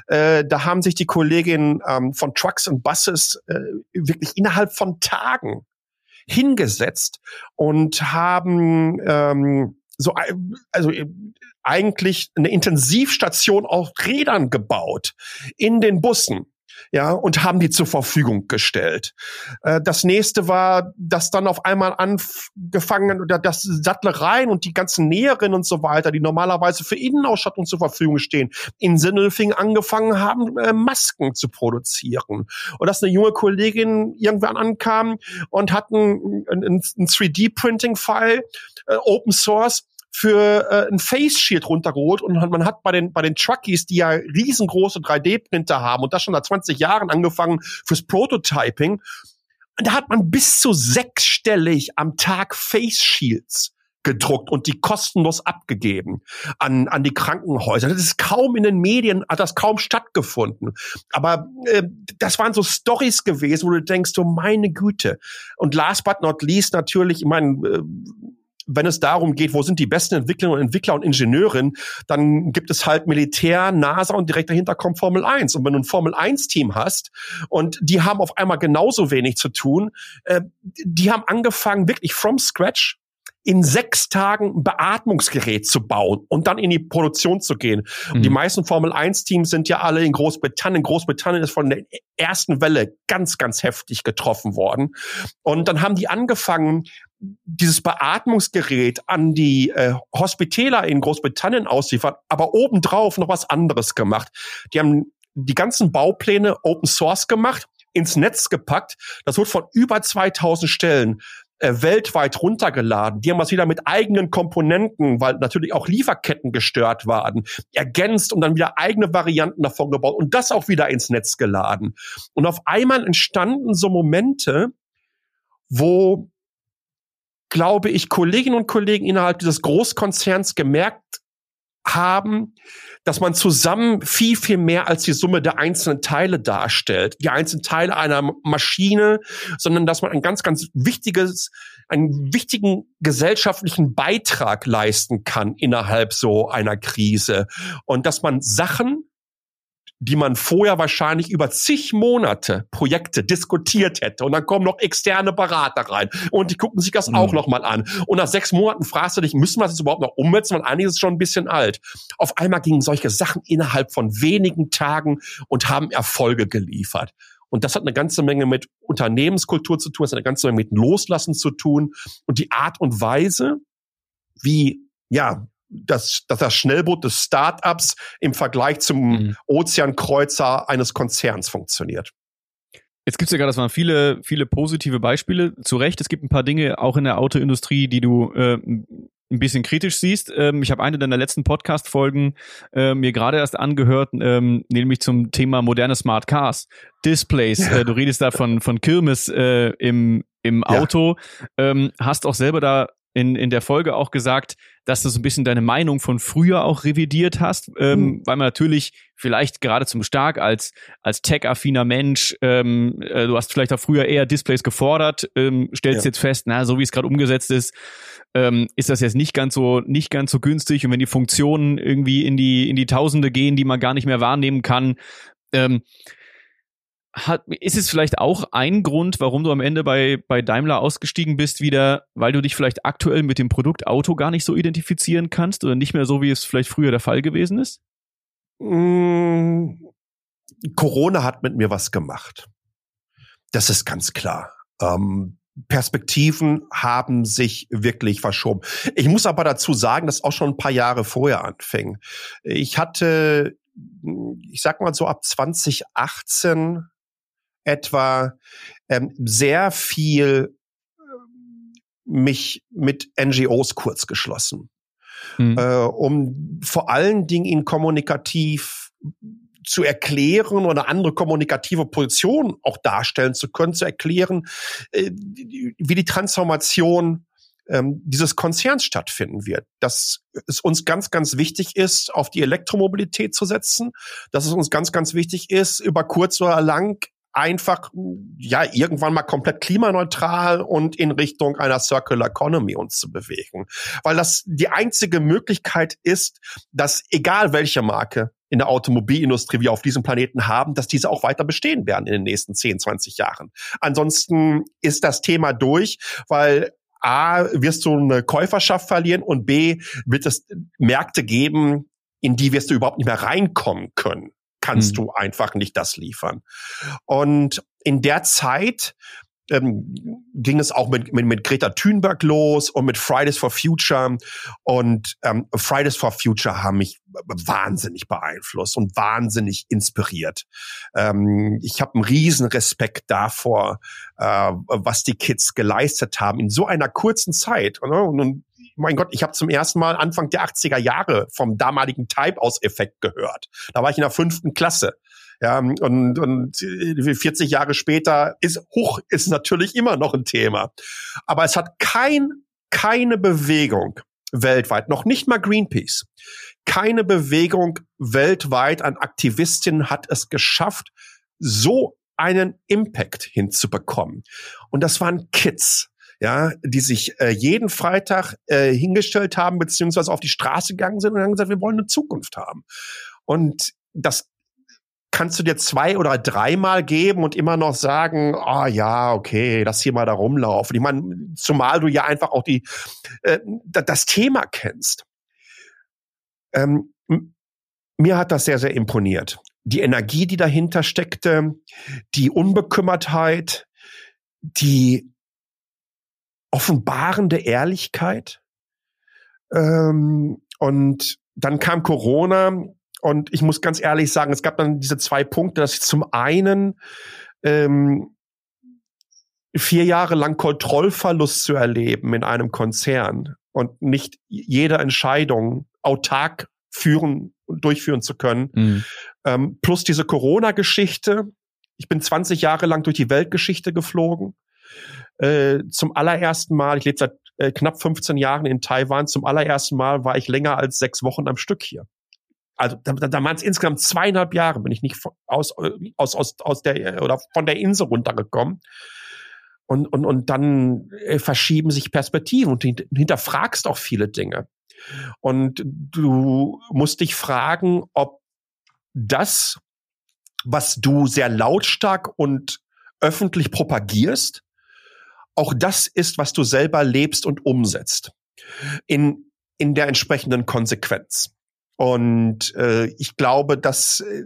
Äh, da haben sich die Kolleginnen ähm, von Trucks und Buses äh, wirklich innerhalb von Tagen hingesetzt und haben ähm, so also äh, eigentlich eine Intensivstation auf Rädern gebaut in den Bussen ja, und haben die zur Verfügung gestellt. Äh, das nächste war, dass dann auf einmal angefangen oder das Sattlereien und die ganzen Näherinnen und so weiter, die normalerweise für Innenausstattung zur Verfügung stehen, in Sindelfing angefangen haben, äh, Masken zu produzieren. Und dass eine junge Kollegin irgendwann ankam und hat ein, ein, ein 3D-Printing-File, äh, Open Source, für äh, ein Face Shield runtergeholt und man hat bei den bei den Truckies, die ja riesengroße 3D-Printer haben und das schon seit 20 Jahren angefangen fürs Prototyping, da hat man bis zu sechsstellig am Tag Face Shields gedruckt und die kostenlos abgegeben an, an die Krankenhäuser. Das ist kaum in den Medien, hat das kaum stattgefunden. Aber äh, das waren so Stories gewesen, wo du denkst, so meine Güte. Und last but not least natürlich, ich meine, äh, wenn es darum geht, wo sind die besten Entwicklerinnen und Entwickler und Ingenieurinnen, dann gibt es halt Militär, NASA und direkt dahinter kommt Formel 1. Und wenn du ein Formel 1 Team hast und die haben auf einmal genauso wenig zu tun, äh, die haben angefangen wirklich from scratch in sechs Tagen ein Beatmungsgerät zu bauen und dann in die Produktion zu gehen. Mhm. Und die mhm. meisten Formel 1 Teams sind ja alle in Großbritannien. Großbritannien ist von der ersten Welle ganz, ganz heftig getroffen worden. Und dann haben die angefangen, dieses Beatmungsgerät an die äh, Hospitäler in Großbritannien ausliefert, aber obendrauf noch was anderes gemacht. Die haben die ganzen Baupläne Open Source gemacht, ins Netz gepackt. Das wird von über 2000 Stellen äh, weltweit runtergeladen. Die haben das wieder mit eigenen Komponenten, weil natürlich auch Lieferketten gestört waren, ergänzt und dann wieder eigene Varianten davon gebaut und das auch wieder ins Netz geladen. Und auf einmal entstanden so Momente, wo glaube ich, Kolleginnen und Kollegen innerhalb dieses Großkonzerns gemerkt haben, dass man zusammen viel, viel mehr als die Summe der einzelnen Teile darstellt, die einzelnen Teile einer Maschine, sondern dass man ein ganz, ganz wichtiges, einen wichtigen gesellschaftlichen Beitrag leisten kann innerhalb so einer Krise. Und dass man Sachen die man vorher wahrscheinlich über zig Monate Projekte diskutiert hätte. Und dann kommen noch externe Berater rein und die gucken sich das mhm. auch noch mal an. Und nach sechs Monaten fragst du dich, müssen wir das überhaupt noch umsetzen? Weil einiges ist schon ein bisschen alt. Auf einmal gingen solche Sachen innerhalb von wenigen Tagen und haben Erfolge geliefert. Und das hat eine ganze Menge mit Unternehmenskultur zu tun, das hat eine ganze Menge mit Loslassen zu tun. Und die Art und Weise, wie ja, das, das, das Schnellboot des Startups im Vergleich zum mhm. Ozeankreuzer eines Konzerns funktioniert. Jetzt gibt's ja gerade, das waren viele, viele positive Beispiele. Zu Recht, es gibt ein paar Dinge auch in der Autoindustrie, die du äh, ein bisschen kritisch siehst. Ähm, ich habe eine deiner letzten Podcast-Folgen äh, mir gerade erst angehört, ähm, nämlich zum Thema moderne Smart Cars, Displays. Ja. Äh, du redest da von, von Kirmes äh, im, im Auto. Ja. Ähm, hast auch selber da in, in der Folge auch gesagt, dass du so ein bisschen deine Meinung von früher auch revidiert hast, ähm, mhm. weil man natürlich vielleicht gerade zum Stark als, als tech-affiner Mensch, ähm, äh, du hast vielleicht auch früher eher Displays gefordert, ähm, stellst ja. jetzt fest, na, so wie es gerade umgesetzt ist, ähm, ist das jetzt nicht ganz so, nicht ganz so günstig und wenn die Funktionen irgendwie in die, in die Tausende gehen, die man gar nicht mehr wahrnehmen kann, ähm, hat, ist es vielleicht auch ein Grund, warum du am Ende bei, bei Daimler ausgestiegen bist, wieder, weil du dich vielleicht aktuell mit dem Produkt Auto gar nicht so identifizieren kannst oder nicht mehr so, wie es vielleicht früher der Fall gewesen ist? Mmh, Corona hat mit mir was gemacht. Das ist ganz klar. Ähm, Perspektiven haben sich wirklich verschoben. Ich muss aber dazu sagen, dass auch schon ein paar Jahre vorher anfing. Ich hatte, ich sag mal so ab 2018 etwa ähm, sehr viel ähm, mich mit NGOs kurz geschlossen, mhm. äh, um vor allen Dingen ihn kommunikativ zu erklären oder andere kommunikative Positionen auch darstellen zu können, zu erklären, äh, wie die Transformation ähm, dieses Konzerns stattfinden wird. Dass es uns ganz, ganz wichtig ist, auf die Elektromobilität zu setzen, dass es uns ganz, ganz wichtig ist, über kurz oder lang einfach ja irgendwann mal komplett klimaneutral und in Richtung einer Circular Economy uns zu bewegen, weil das die einzige Möglichkeit ist, dass egal welche Marke in der Automobilindustrie wir auf diesem Planeten haben, dass diese auch weiter bestehen werden in den nächsten 10, 20 Jahren. Ansonsten ist das Thema durch, weil A, wirst du eine Käuferschaft verlieren und B, wird es Märkte geben, in die wirst du überhaupt nicht mehr reinkommen können kannst mhm. du einfach nicht das liefern. Und in der Zeit ähm, ging es auch mit, mit, mit Greta Thunberg los und mit Fridays for Future. Und ähm, Fridays for Future haben mich wahnsinnig beeinflusst und wahnsinnig inspiriert. Ähm, ich habe einen riesen Respekt davor, äh, was die Kids geleistet haben in so einer kurzen Zeit. Und, und mein Gott, ich habe zum ersten Mal Anfang der 80er Jahre vom damaligen Type-Aus-Effekt gehört. Da war ich in der fünften Klasse. Ja, und, und 40 Jahre später ist hoch ist natürlich immer noch ein Thema. Aber es hat kein, keine Bewegung weltweit, noch nicht mal Greenpeace, keine Bewegung weltweit an Aktivistinnen hat es geschafft, so einen Impact hinzubekommen. Und das waren Kids, ja, die sich äh, jeden Freitag äh, hingestellt haben, beziehungsweise auf die Straße gegangen sind und haben gesagt, wir wollen eine Zukunft haben. Und das kannst du dir zwei oder dreimal geben und immer noch sagen, ah oh, ja, okay, lass hier mal da rumlaufen. Ich meine, zumal du ja einfach auch die äh, das Thema kennst. Ähm, mir hat das sehr, sehr imponiert. Die Energie, die dahinter steckte, die Unbekümmertheit, die offenbarende Ehrlichkeit. Ähm, und dann kam Corona und ich muss ganz ehrlich sagen, es gab dann diese zwei Punkte, dass ich zum einen ähm, vier Jahre lang Kontrollverlust zu erleben in einem Konzern und nicht jede Entscheidung autark führen und durchführen zu können. Mhm. Ähm, plus diese Corona-Geschichte. Ich bin 20 Jahre lang durch die Weltgeschichte geflogen. Äh, zum allerersten Mal, ich lebe seit äh, knapp 15 Jahren in Taiwan, zum allerersten Mal war ich länger als sechs Wochen am Stück hier also da, da waren es insgesamt zweieinhalb Jahre, bin ich nicht aus, aus, aus, aus der oder von der Insel runtergekommen. Und, und, und dann äh, verschieben sich Perspektiven und hinterfragst auch viele Dinge. Und du musst dich fragen, ob das, was du sehr lautstark und öffentlich propagierst, auch das ist, was du selber lebst und umsetzt. In, in der entsprechenden Konsequenz. Und äh, ich glaube, dass äh,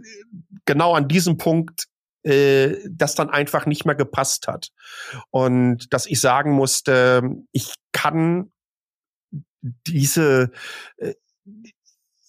genau an diesem Punkt äh, das dann einfach nicht mehr gepasst hat. Und dass ich sagen musste, ich kann diese, äh,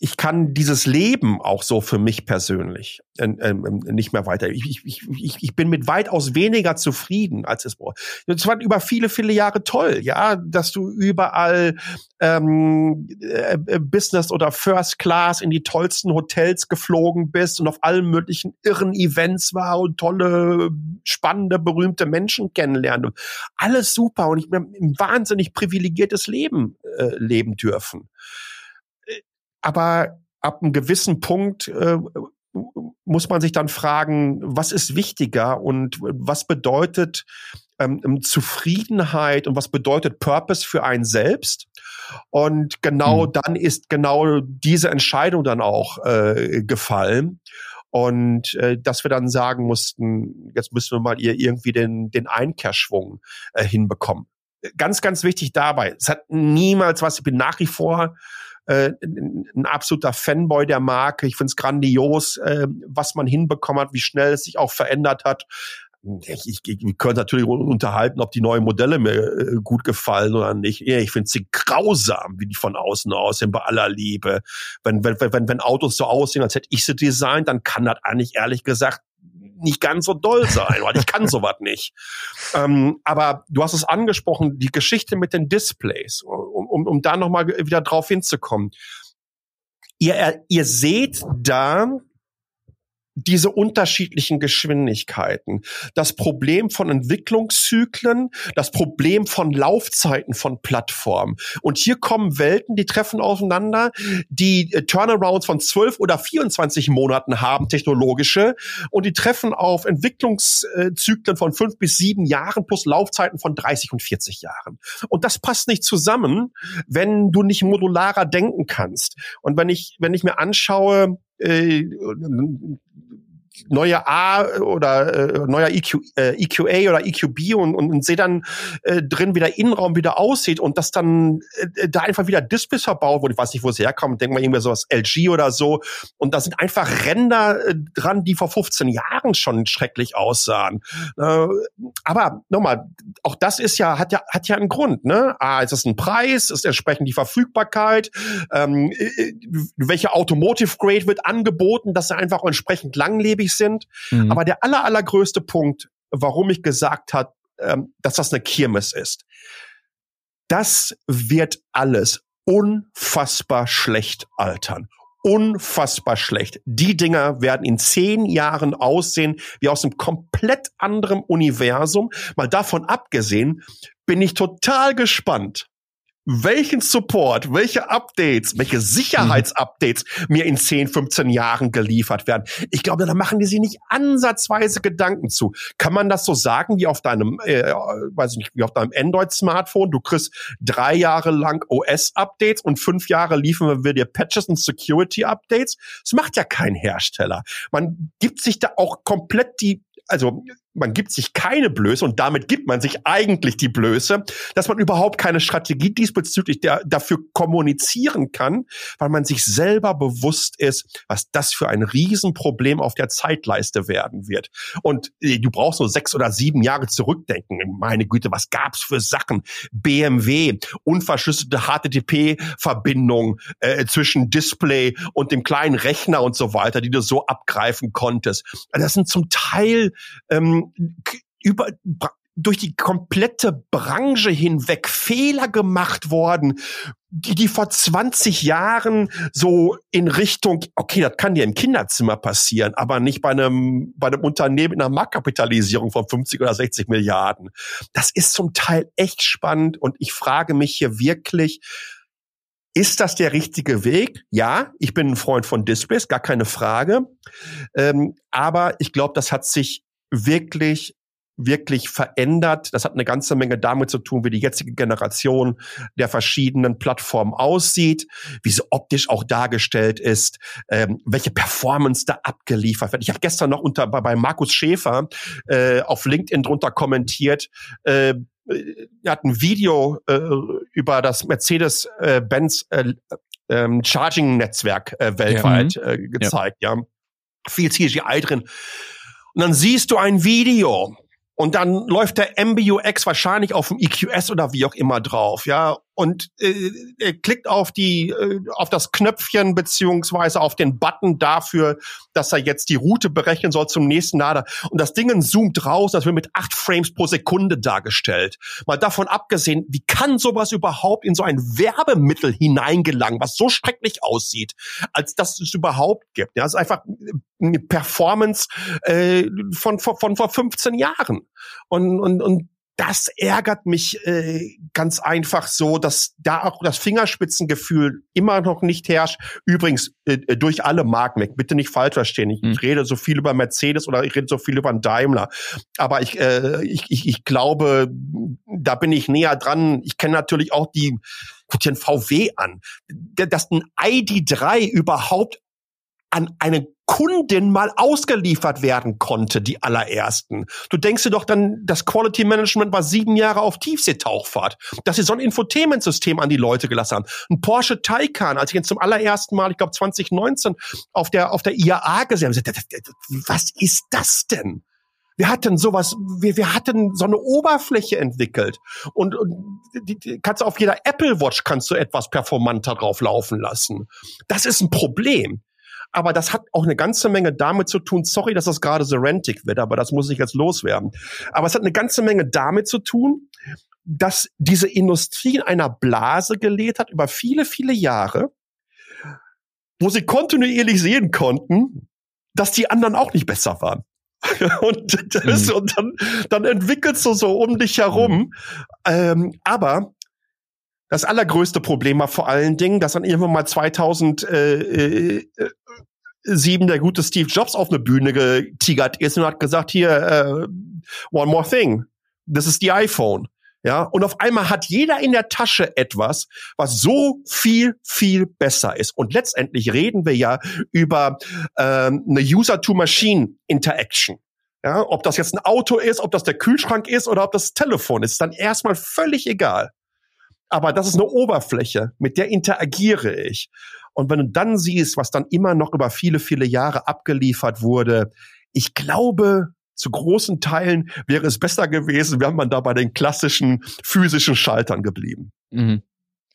ich kann dieses Leben auch so für mich persönlich äh, äh, nicht mehr weiter. Ich, ich, ich, ich bin mit weitaus weniger zufrieden als es war. Das war über viele, viele Jahre toll, ja, dass du überall ähm, äh, Business oder First Class in die tollsten Hotels geflogen bist und auf allen möglichen irren Events war und tolle, spannende, berühmte Menschen kennenlernen. Alles super und ich bin ein wahnsinnig privilegiertes Leben äh, leben dürfen aber ab einem gewissen Punkt äh, muss man sich dann fragen, was ist wichtiger und was bedeutet ähm, Zufriedenheit und was bedeutet Purpose für einen selbst? Und genau mhm. dann ist genau diese Entscheidung dann auch äh, gefallen. Und äh, dass wir dann sagen mussten, jetzt müssen wir mal ihr irgendwie den, den Einkehrschwung äh, hinbekommen. Ganz, ganz wichtig dabei. Es hat niemals was, ich bin nach wie vor äh, ein absoluter Fanboy der Marke. Ich finde es grandios, äh, was man hinbekommen hat, wie schnell es sich auch verändert hat. Ich, ich, ich könnte natürlich unterhalten, ob die neuen Modelle mir äh, gut gefallen oder nicht. Ich finde sie grausam, wie die von außen aussehen, bei aller Liebe. Wenn, wenn, wenn, wenn Autos so aussehen, als hätte ich sie designt, dann kann das eigentlich ehrlich gesagt nicht ganz so doll sein, weil ich kann sowas nicht. Ähm, aber du hast es angesprochen, die Geschichte mit den Displays, um, um, um da nochmal wieder drauf hinzukommen. Ihr, ihr seht da diese unterschiedlichen Geschwindigkeiten, das Problem von Entwicklungszyklen, das Problem von Laufzeiten von Plattformen. Und hier kommen Welten, die treffen aufeinander, die äh, Turnarounds von 12 oder 24 Monaten haben, technologische, und die treffen auf Entwicklungszyklen von fünf bis sieben Jahren plus Laufzeiten von 30 und 40 Jahren. Und das passt nicht zusammen, wenn du nicht modularer denken kannst. Und wenn ich, wenn ich mir anschaue, äh, neue A oder äh, neuer EQ, äh, EQA oder EQB und, und, und sehe dann äh, drin, wie der Innenraum wieder aussieht und dass dann äh, da einfach wieder Displays verbaut wurden. Ich weiß nicht, wo es herkommt. Denk mal irgendwie sowas LG oder so. Und da sind einfach Ränder äh, dran, die vor 15 Jahren schon schrecklich aussahen. Äh, aber nochmal, auch das ist ja, hat ja, hat ja einen Grund, ne? Ah, ist das ein Preis? Ist entsprechend die Verfügbarkeit? Ähm, äh, äh welche Automotive Grade wird angeboten, dass sie einfach entsprechend langlebig sind. Mhm. Aber der aller, allergrößte Punkt, warum ich gesagt habe, ähm, dass das eine Kirmes ist. Das wird alles unfassbar schlecht altern unfassbar schlecht. Die Dinger werden in zehn Jahren aussehen wie aus einem komplett anderen Universum. Mal davon abgesehen, bin ich total gespannt, welchen Support, welche Updates, welche Sicherheitsupdates mir in 10, 15 Jahren geliefert werden. Ich glaube, da machen die sich nicht ansatzweise Gedanken zu. Kann man das so sagen wie auf deinem, äh, weiß ich nicht, wie auf deinem Android-Smartphone? Du kriegst drei Jahre lang OS-Updates und fünf Jahre liefern wir dir Patches und Security-Updates. Das macht ja kein Hersteller. Man gibt sich da auch komplett die also man gibt sich keine Blöße und damit gibt man sich eigentlich die Blöße, dass man überhaupt keine Strategie diesbezüglich der, dafür kommunizieren kann, weil man sich selber bewusst ist, was das für ein Riesenproblem auf der Zeitleiste werden wird. Und äh, du brauchst nur sechs oder sieben Jahre zurückdenken. Meine Güte, was gab's für Sachen? BMW, unverschlüsselte HTTP-Verbindung äh, zwischen Display und dem kleinen Rechner und so weiter, die du so abgreifen konntest. Das sind zum Teil ähm, über durch die komplette Branche hinweg Fehler gemacht worden, die, die vor 20 Jahren so in Richtung, okay, das kann dir im Kinderzimmer passieren, aber nicht bei einem, bei einem Unternehmen in einer Marktkapitalisierung von 50 oder 60 Milliarden. Das ist zum Teil echt spannend und ich frage mich hier wirklich, ist das der richtige Weg? Ja, ich bin ein Freund von Displays, gar keine Frage. Ähm, aber ich glaube, das hat sich wirklich wirklich verändert. Das hat eine ganze Menge damit zu tun, wie die jetzige Generation der verschiedenen Plattformen aussieht, wie sie optisch auch dargestellt ist, ähm, welche Performance da abgeliefert wird. Ich habe gestern noch unter bei, bei Markus Schäfer äh, auf LinkedIn drunter kommentiert. Äh, er hat ein Video äh, über das Mercedes-Benz äh, äh, Charging-Netzwerk äh, weltweit ja. äh, gezeigt. Ja. ja. Viel CGI drin. Und dann siehst du ein Video. Und dann läuft der MBUX wahrscheinlich auf dem EQS oder wie auch immer drauf, ja und äh, er klickt auf die äh, auf das Knöpfchen beziehungsweise auf den Button dafür, dass er jetzt die Route berechnen soll zum nächsten Lader und das Ding zoomt raus, das wird mit acht Frames pro Sekunde dargestellt. Mal davon abgesehen, wie kann sowas überhaupt in so ein Werbemittel hineingelangen, was so schrecklich aussieht, als dass es überhaupt gibt. Ja, es ist einfach eine Performance äh, von, von von vor 15 Jahren und und und das ärgert mich äh, ganz einfach so, dass da auch das Fingerspitzengefühl immer noch nicht herrscht. Übrigens äh, äh durch alle Marken Bitte nicht falsch verstehen. Ich, hm. rede so viel über Mercedes oder ich rede so viel über einen Daimler. Aber ich, äh, ich, ich, ich glaube, da bin ich näher dran. Ich kenne natürlich auch die guck dir ein VW an. Dass ein ID3 überhaupt an eine Kundin mal ausgeliefert werden konnte, die allerersten. Du denkst dir doch dann, das Quality Management war sieben Jahre auf Tiefseetauchfahrt, dass sie so ein Infotainment-System an die Leute gelassen haben. Ein Porsche Taycan, als ich jetzt zum allerersten Mal, ich glaube 2019, auf der, auf der IAA gesehen habe, was ist das denn? Wir hatten sowas, wir, wir hatten so eine Oberfläche entwickelt und, und die, die kannst auf jeder Apple Watch kannst du etwas performanter drauf laufen lassen. Das ist ein Problem. Aber das hat auch eine ganze Menge damit zu tun, sorry, dass das gerade so rentig wird, aber das muss ich jetzt loswerden. Aber es hat eine ganze Menge damit zu tun, dass diese Industrie in einer Blase gelebt hat über viele, viele Jahre, wo sie kontinuierlich sehen konnten, dass die anderen auch nicht besser waren. und, das, mhm. und dann, dann entwickelst du so um dich herum. Mhm. Ähm, aber das allergrößte Problem war vor allen Dingen, dass dann irgendwann mal 2007 äh, äh, der gute Steve Jobs auf eine Bühne getigert ist und hat gesagt, hier, uh, one more thing, this is the iPhone. Ja, und auf einmal hat jeder in der Tasche etwas, was so viel, viel besser ist. Und letztendlich reden wir ja über ähm, eine User-to-Machine-Interaction. Ja, ob das jetzt ein Auto ist, ob das der Kühlschrank ist oder ob das, das Telefon ist, dann erstmal völlig egal aber das ist eine Oberfläche, mit der interagiere ich. Und wenn du dann siehst, was dann immer noch über viele, viele Jahre abgeliefert wurde, ich glaube, zu großen Teilen wäre es besser gewesen, wäre man da bei den klassischen physischen Schaltern geblieben. Mhm.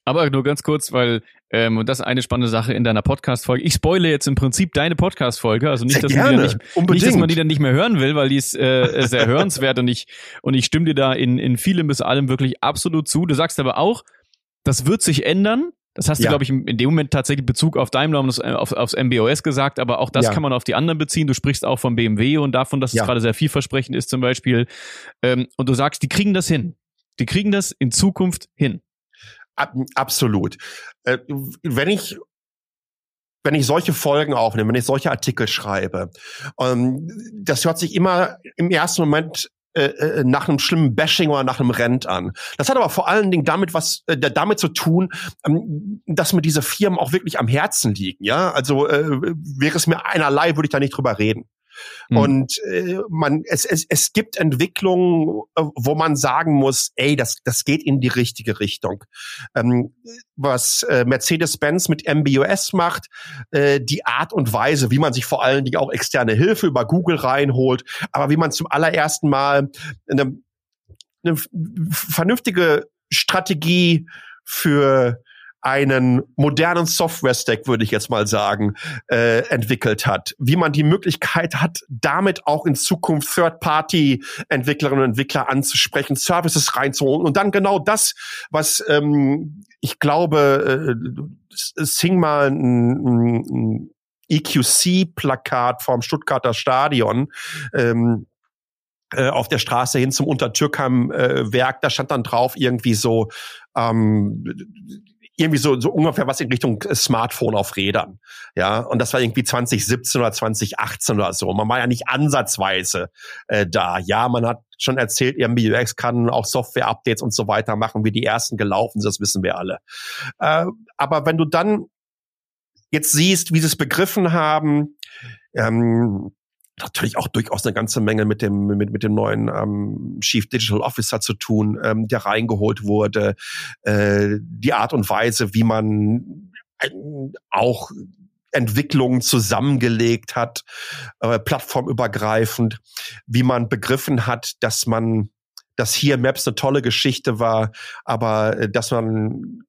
Aber nur ganz kurz, weil Ähm, und das ist eine spannende Sache in deiner Podcast-Folge. Ich spoile jetzt im Prinzip deine Podcast-Folge, also nicht, Sehr dass gerne. man die dann nicht, nicht, dass man die dann nicht mehr hören will, weil die ist äh, sehr hörenswert und ich und ich stimme dir da in in vielem bis allem wirklich absolut zu. Du sagst aber auch, das wird sich ändern. Das hast du, Ja. glaube ich, in dem Moment tatsächlich Bezug auf Daimler und das, äh, auf, aufs MBOS gesagt, aber auch das Ja. kann man auf die anderen beziehen. Du sprichst auch von BMW und davon, dass Ja. es gerade sehr vielversprechend ist zum Beispiel. Ähm, und du sagst, die kriegen das hin. Die kriegen das in Zukunft hin. Ab, absolut. Äh, wenn ich wenn ich solche Folgen aufnehme, wenn ich solche Artikel schreibe, ähm, das hört sich immer im ersten Moment äh, äh, nach einem schlimmen Bashing oder nach einem Rent an. Das hat aber vor allen Dingen damit was äh, damit zu tun, ähm, dass mir diese Firmen auch wirklich am Herzen liegen. Ja, also äh, wäre es mir einerlei, würde ich da nicht drüber reden. Mhm. Und äh, man, es, es, es gibt Entwicklungen, äh, wo man sagen muss, ey, das, das geht in die richtige Richtung. Ähm, was äh, Mercedes-Benz mit MBUS macht, äh, die Art und Weise, wie man sich vor allen Dingen auch externe Hilfe über Google reinholt, aber wie man zum allerersten Mal eine, eine vernünftige Strategie für einen modernen Software-Stack, würde ich jetzt mal sagen, äh, entwickelt hat. Wie man die Möglichkeit hat, damit auch in Zukunft Third-Party-Entwicklerinnen und Entwickler anzusprechen, Services reinzuholen und dann genau das, was ähm, ich glaube, äh, es hing mal ein, ein EQC-Plakat vom Stuttgarter Stadion. Ähm, äh, auf der Straße hin zum Untertürkheim-Werk, da stand dann drauf irgendwie so, ähm, irgendwie so, so ungefähr was in Richtung Smartphone auf Rädern. Ja, und das war irgendwie 2017 oder 2018 oder so. Man war ja nicht ansatzweise äh, da. Ja, man hat schon erzählt, MBUX kann auch Software-Updates und so weiter machen, wie die ersten gelaufen sind, das wissen wir alle. Äh, aber wenn du dann jetzt siehst, wie sie es begriffen haben, ähm, natürlich auch durchaus eine ganze Menge mit dem mit mit dem neuen ähm, Chief Digital Officer zu tun, ähm, der reingeholt wurde, äh, die Art und Weise, wie man auch Entwicklungen zusammengelegt hat, äh, plattformübergreifend, wie man begriffen hat, dass man, dass hier Maps eine tolle Geschichte war, aber äh, dass man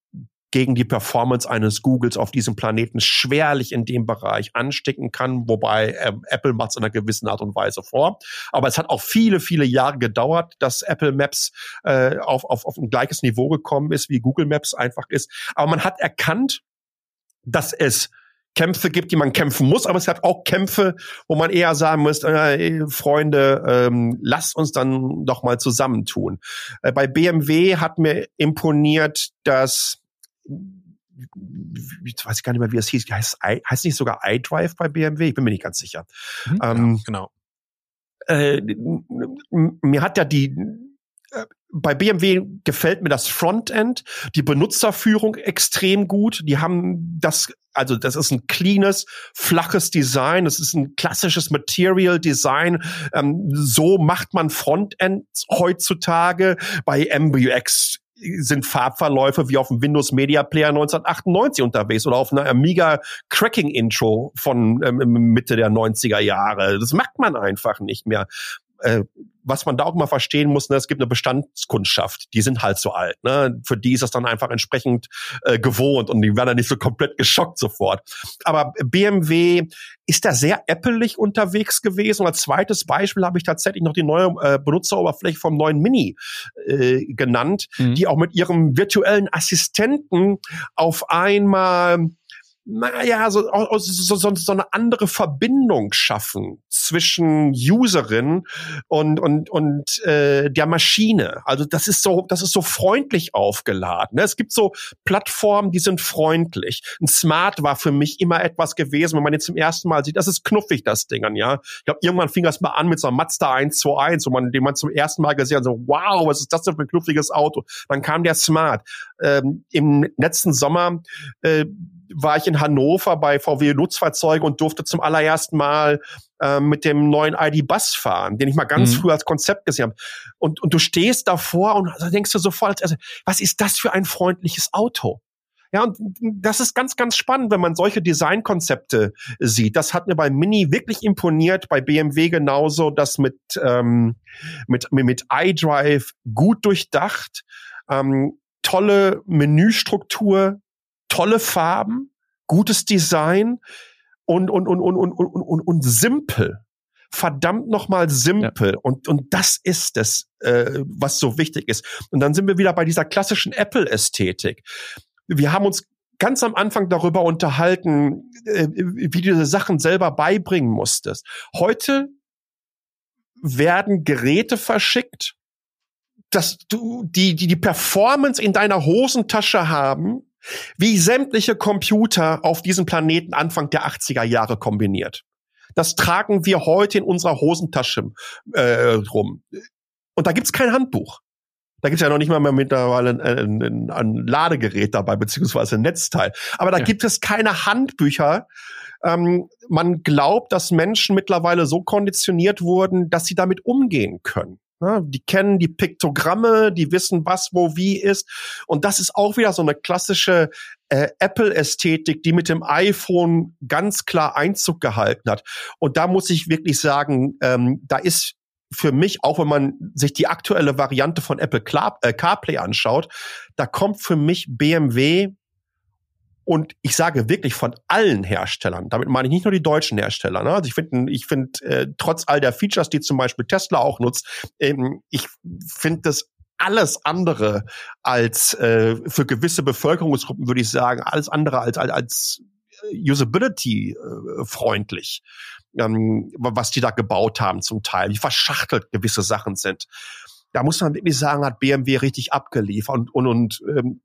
gegen die Performance eines Googles auf diesem Planeten schwerlich in dem Bereich anstecken kann, wobei äh, Apple macht es in einer gewissen Art und Weise vor. Aber es hat auch viele, viele Jahre gedauert, dass Apple Maps äh, auf, auf, auf ein gleiches Niveau gekommen ist, wie Google Maps einfach ist. Aber man hat erkannt, dass es Kämpfe gibt, die man kämpfen muss, aber es hat auch Kämpfe, wo man eher sagen muss, äh, Freunde, ähm, lasst uns dann doch mal zusammentun. Äh, bei BMW hat mir imponiert, dass ich weiß gar nicht mehr, wie es hieß. Heißt, heißt nicht sogar iDrive bei BMW? Ich bin mir nicht ganz sicher. Mhm, Ähm, genau. äh, m- m- mir hat ja die äh, bei BMW gefällt mir das Frontend, die Benutzerführung extrem gut. Die haben das, also das ist ein cleanes, flaches Design. Das ist ein klassisches Material Design. Ähm, so macht man Frontends heutzutage. Bei MBUX sind Farbverläufe wie auf dem Windows Media Player 1998 unterwegs oder auf einer Amiga Cracking Intro von ähm, Mitte der 90er Jahre. Das macht man einfach nicht mehr. Äh, was man da auch mal verstehen muss, ne, es gibt eine Bestandskundschaft, die sind halt so alt. Ne? Für die ist das dann einfach entsprechend äh, gewohnt und die werden dann nicht so komplett geschockt sofort. Aber BMW ist da sehr appelig unterwegs gewesen. Und als zweites Beispiel habe ich tatsächlich noch die neue äh, Benutzeroberfläche vom neuen Mini äh, genannt, Mhm. die auch mit ihrem virtuellen Assistenten auf einmal naja, so, so, so, so eine andere Verbindung schaffen zwischen Userin und und und äh, der Maschine. Also das ist so, das ist so freundlich aufgeladen. ne? Es gibt so Plattformen, die sind freundlich. Ein Smart war für mich immer etwas gewesen, wenn man jetzt zum ersten Mal sieht, das ist knuffig das Ding an, ja. Ich glaube, irgendwann fing das mal an mit so einem Mazda 121, wo man den man zum ersten Mal gesehen hat, so wow, was ist das denn für ein knuffiges Auto? Dann kam der Smart. Ähm, Im letzten Sommer äh, war ich in Hannover bei VW Nutzfahrzeuge und durfte zum allerersten Mal äh, mit dem neuen ID-Bus fahren, den ich mal ganz Mhm. früh als Konzept gesehen habe. Und, und du stehst davor und da denkst du sofort, also, was ist das für ein freundliches Auto? Ja, und das ist ganz, ganz spannend, wenn man solche Designkonzepte sieht. Das hat mir bei Mini wirklich imponiert, bei BMW genauso, das mit, ähm, mit, mit iDrive gut durchdacht, ähm, tolle Menüstruktur, tolle Farben, gutes Design und, und, und, und, und, und, und, und simpel. Verdammt nochmal simpel. Ja. Und, und das ist es, äh, was so wichtig ist. Und dann sind wir wieder bei dieser klassischen Apple-Ästhetik. Wir haben uns ganz am Anfang darüber unterhalten, äh, wie du diese Sachen selber beibringen musstest. Heute werden Geräte verschickt, dass du die die die Performance in deiner Hosentasche haben, wie sämtliche Computer auf diesem Planeten Anfang der 80er Jahre kombiniert. Das tragen wir heute in unserer Hosentasche äh, rum. Und da gibt's kein Handbuch. Da gibt's ja noch nicht mal mehr mittlerweile ein, ein, ein Ladegerät dabei, beziehungsweise ein Netzteil. Aber da ja. gibt es keine Handbücher. Ähm, man glaubt, dass Menschen mittlerweile so konditioniert wurden, dass sie damit umgehen können. Ja, die kennen die Piktogramme, die wissen, was wo wie ist. Und das ist auch wieder so eine klassische äh, Apple-Ästhetik, die mit dem iPhone ganz klar Einzug gehalten hat. Und da muss ich wirklich sagen, ähm, da ist für mich, auch wenn man sich die aktuelle Variante von Apple Car äh, CarPlay anschaut, da kommt für mich BMW und ich sage wirklich von allen Herstellern, damit meine ich nicht nur die deutschen Hersteller. Ne? Also ich finde, ich finde äh, trotz all der Features, die zum Beispiel Tesla auch nutzt, ähm, ich finde das alles andere als äh, für gewisse Bevölkerungsgruppen würde ich sagen, alles andere als als, als Usability äh, ähm, was die da gebaut haben zum Teil, wie verschachtelt gewisse Sachen sind. Da muss man wirklich sagen, hat BMW richtig abgeliefert und und, und ähm,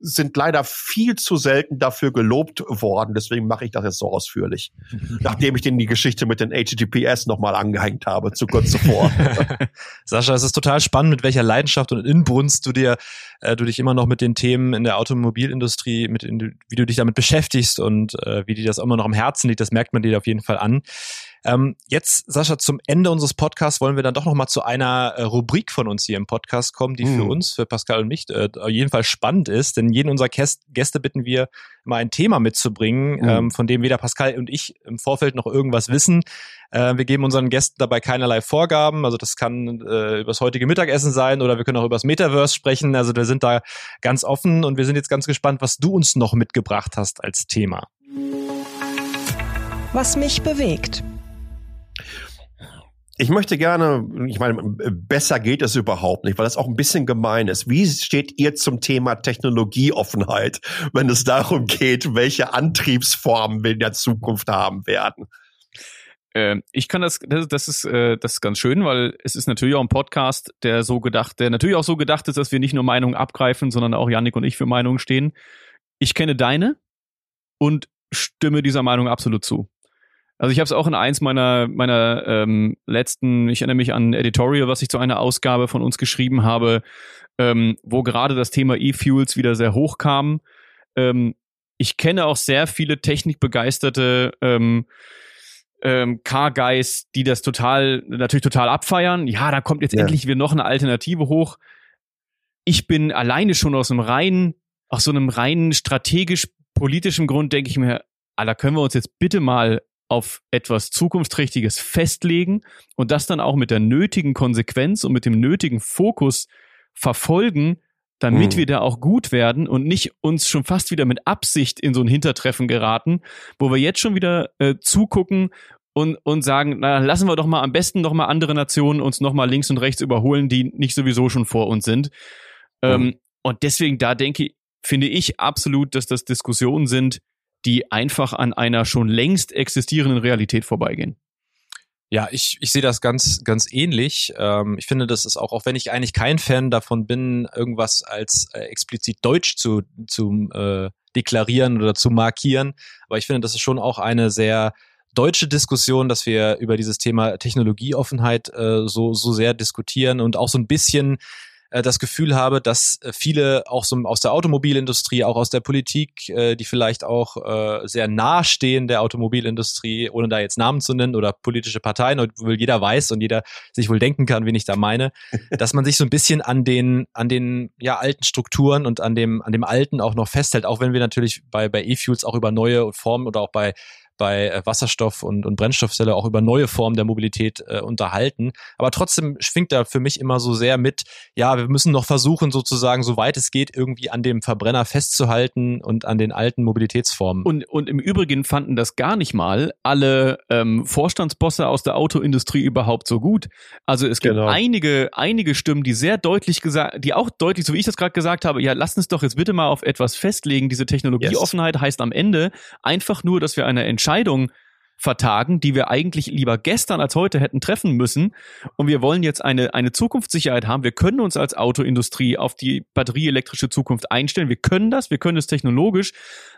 sind leider viel zu selten dafür gelobt worden. Deswegen mache ich das jetzt so ausführlich. Nachdem ich denen die Geschichte mit den HTTPS nochmal angehängt habe, zu kurz zuvor. Sascha, es ist total spannend, mit welcher Leidenschaft und Inbrunst du dir, äh, du dich immer noch mit den Themen in der Automobilindustrie, mit in, wie du dich damit beschäftigst und äh, wie dir das immer noch am Herzen liegt. Das merkt man dir auf jeden Fall an. Ähm, jetzt, Sascha, zum Ende unseres Podcasts wollen wir dann doch noch mal zu einer äh, Rubrik von uns hier im Podcast kommen, die mhm. für uns, für Pascal und mich, äh, auf jeden Fall spannend ist. Denn jeden unserer Käst Gäste bitten wir, mal ein Thema mitzubringen, mhm. ähm, von dem weder Pascal und ich im Vorfeld noch irgendwas wissen. Äh, wir geben unseren Gästen dabei keinerlei Vorgaben. Also das kann äh, übers heutige Mittagessen sein oder wir können auch übers Metaverse sprechen. Also wir sind da ganz offen und wir sind jetzt ganz gespannt, was du uns noch mitgebracht hast als Thema. Was mich bewegt. Ich möchte gerne, ich meine, besser geht es überhaupt nicht, weil das auch ein bisschen gemein ist. Wie steht ihr zum Thema Technologieoffenheit, wenn es darum geht, welche Antriebsformen wir in der Zukunft haben werden? Ähm, ich kann das, das, das ist, äh, das ist ganz schön, weil es ist natürlich auch ein Podcast, der so gedacht, der natürlich auch so gedacht ist, dass wir nicht nur Meinungen abgreifen, sondern auch Yannick und ich für Meinungen stehen. Ich kenne deine und stimme dieser Meinung absolut zu. Also ich habe es auch in eins meiner meiner ähm, letzten, ich erinnere mich an Editorial, was ich zu einer Ausgabe von uns geschrieben habe, ähm, wo gerade das Thema E-Fuels wieder sehr hoch kam. Ähm, ich kenne auch sehr viele technikbegeisterte ähm, ähm, Car Guys, die das total natürlich total abfeiern. Ja, da kommt jetzt ja. endlich wieder noch eine Alternative hoch. Ich bin alleine schon aus einem reinen, aus so einem reinen strategisch politischen Grund denke ich mir, ah, da können wir uns jetzt bitte mal auf etwas Zukunftsträchtiges festlegen und das dann auch mit der nötigen Konsequenz und mit dem nötigen Fokus verfolgen, damit mhm. wir da auch gut werden und nicht uns schon fast wieder mit Absicht in so ein Hintertreffen geraten, wo wir jetzt schon wieder äh, zugucken und, und sagen, na, lassen wir doch mal am besten noch mal andere Nationen uns noch mal links und rechts überholen, die nicht sowieso schon vor uns sind. Mhm. Ähm, und deswegen da denke, finde ich absolut, dass das Diskussionen sind, die einfach an einer schon längst existierenden Realität vorbeigehen. Ja, ich, ich sehe das ganz, ganz ähnlich. Ähm, ich finde, das ist auch, auch wenn ich eigentlich kein Fan davon bin, irgendwas als äh, explizit deutsch zu, zu äh, deklarieren oder zu markieren, aber ich finde, das ist schon auch eine sehr deutsche Diskussion, dass wir über dieses Thema Technologieoffenheit äh, so, so sehr diskutieren und auch so ein bisschen äh, das Gefühl habe, dass äh, viele auch so aus der Automobilindustrie, auch aus der Politik, äh, die vielleicht auch äh, sehr nahe stehen der Automobilindustrie, ohne da jetzt Namen zu nennen oder politische Parteien, obwohl jeder weiß und jeder sich wohl denken kann, wen ich da meine, dass man sich so ein bisschen an den, an den ja, alten Strukturen und an dem, an dem Alten auch noch festhält, auch wenn wir natürlich bei, bei E-Fuels auch über neue Formen oder auch bei bei äh, Wasserstoff und, und Brennstoffzelle auch über neue Formen der Mobilität äh, unterhalten. Aber trotzdem schwingt da für mich immer so sehr mit, ja, wir müssen noch versuchen, sozusagen, soweit es geht, irgendwie an dem Verbrenner festzuhalten und an den alten Mobilitätsformen. Und, und im Übrigen fanden das gar nicht mal alle ähm, Vorstandsbosse aus der Autoindustrie überhaupt so gut. Also es gibt genau. einige, einige Stimmen, die sehr deutlich gesagt, die auch deutlich, so wie ich das gerade gesagt habe, ja, lasst uns doch jetzt bitte mal auf etwas festlegen. Diese Technologieoffenheit yes. heißt am Ende einfach nur, dass wir eine Entscheidung vertagen, die wir eigentlich lieber gestern als heute hätten treffen müssen. Und wir wollen jetzt eine, eine Zukunftssicherheit haben. Wir können uns als Autoindustrie auf die batterieelektrische Zukunft einstellen. Wir können das, wir können es technologisch.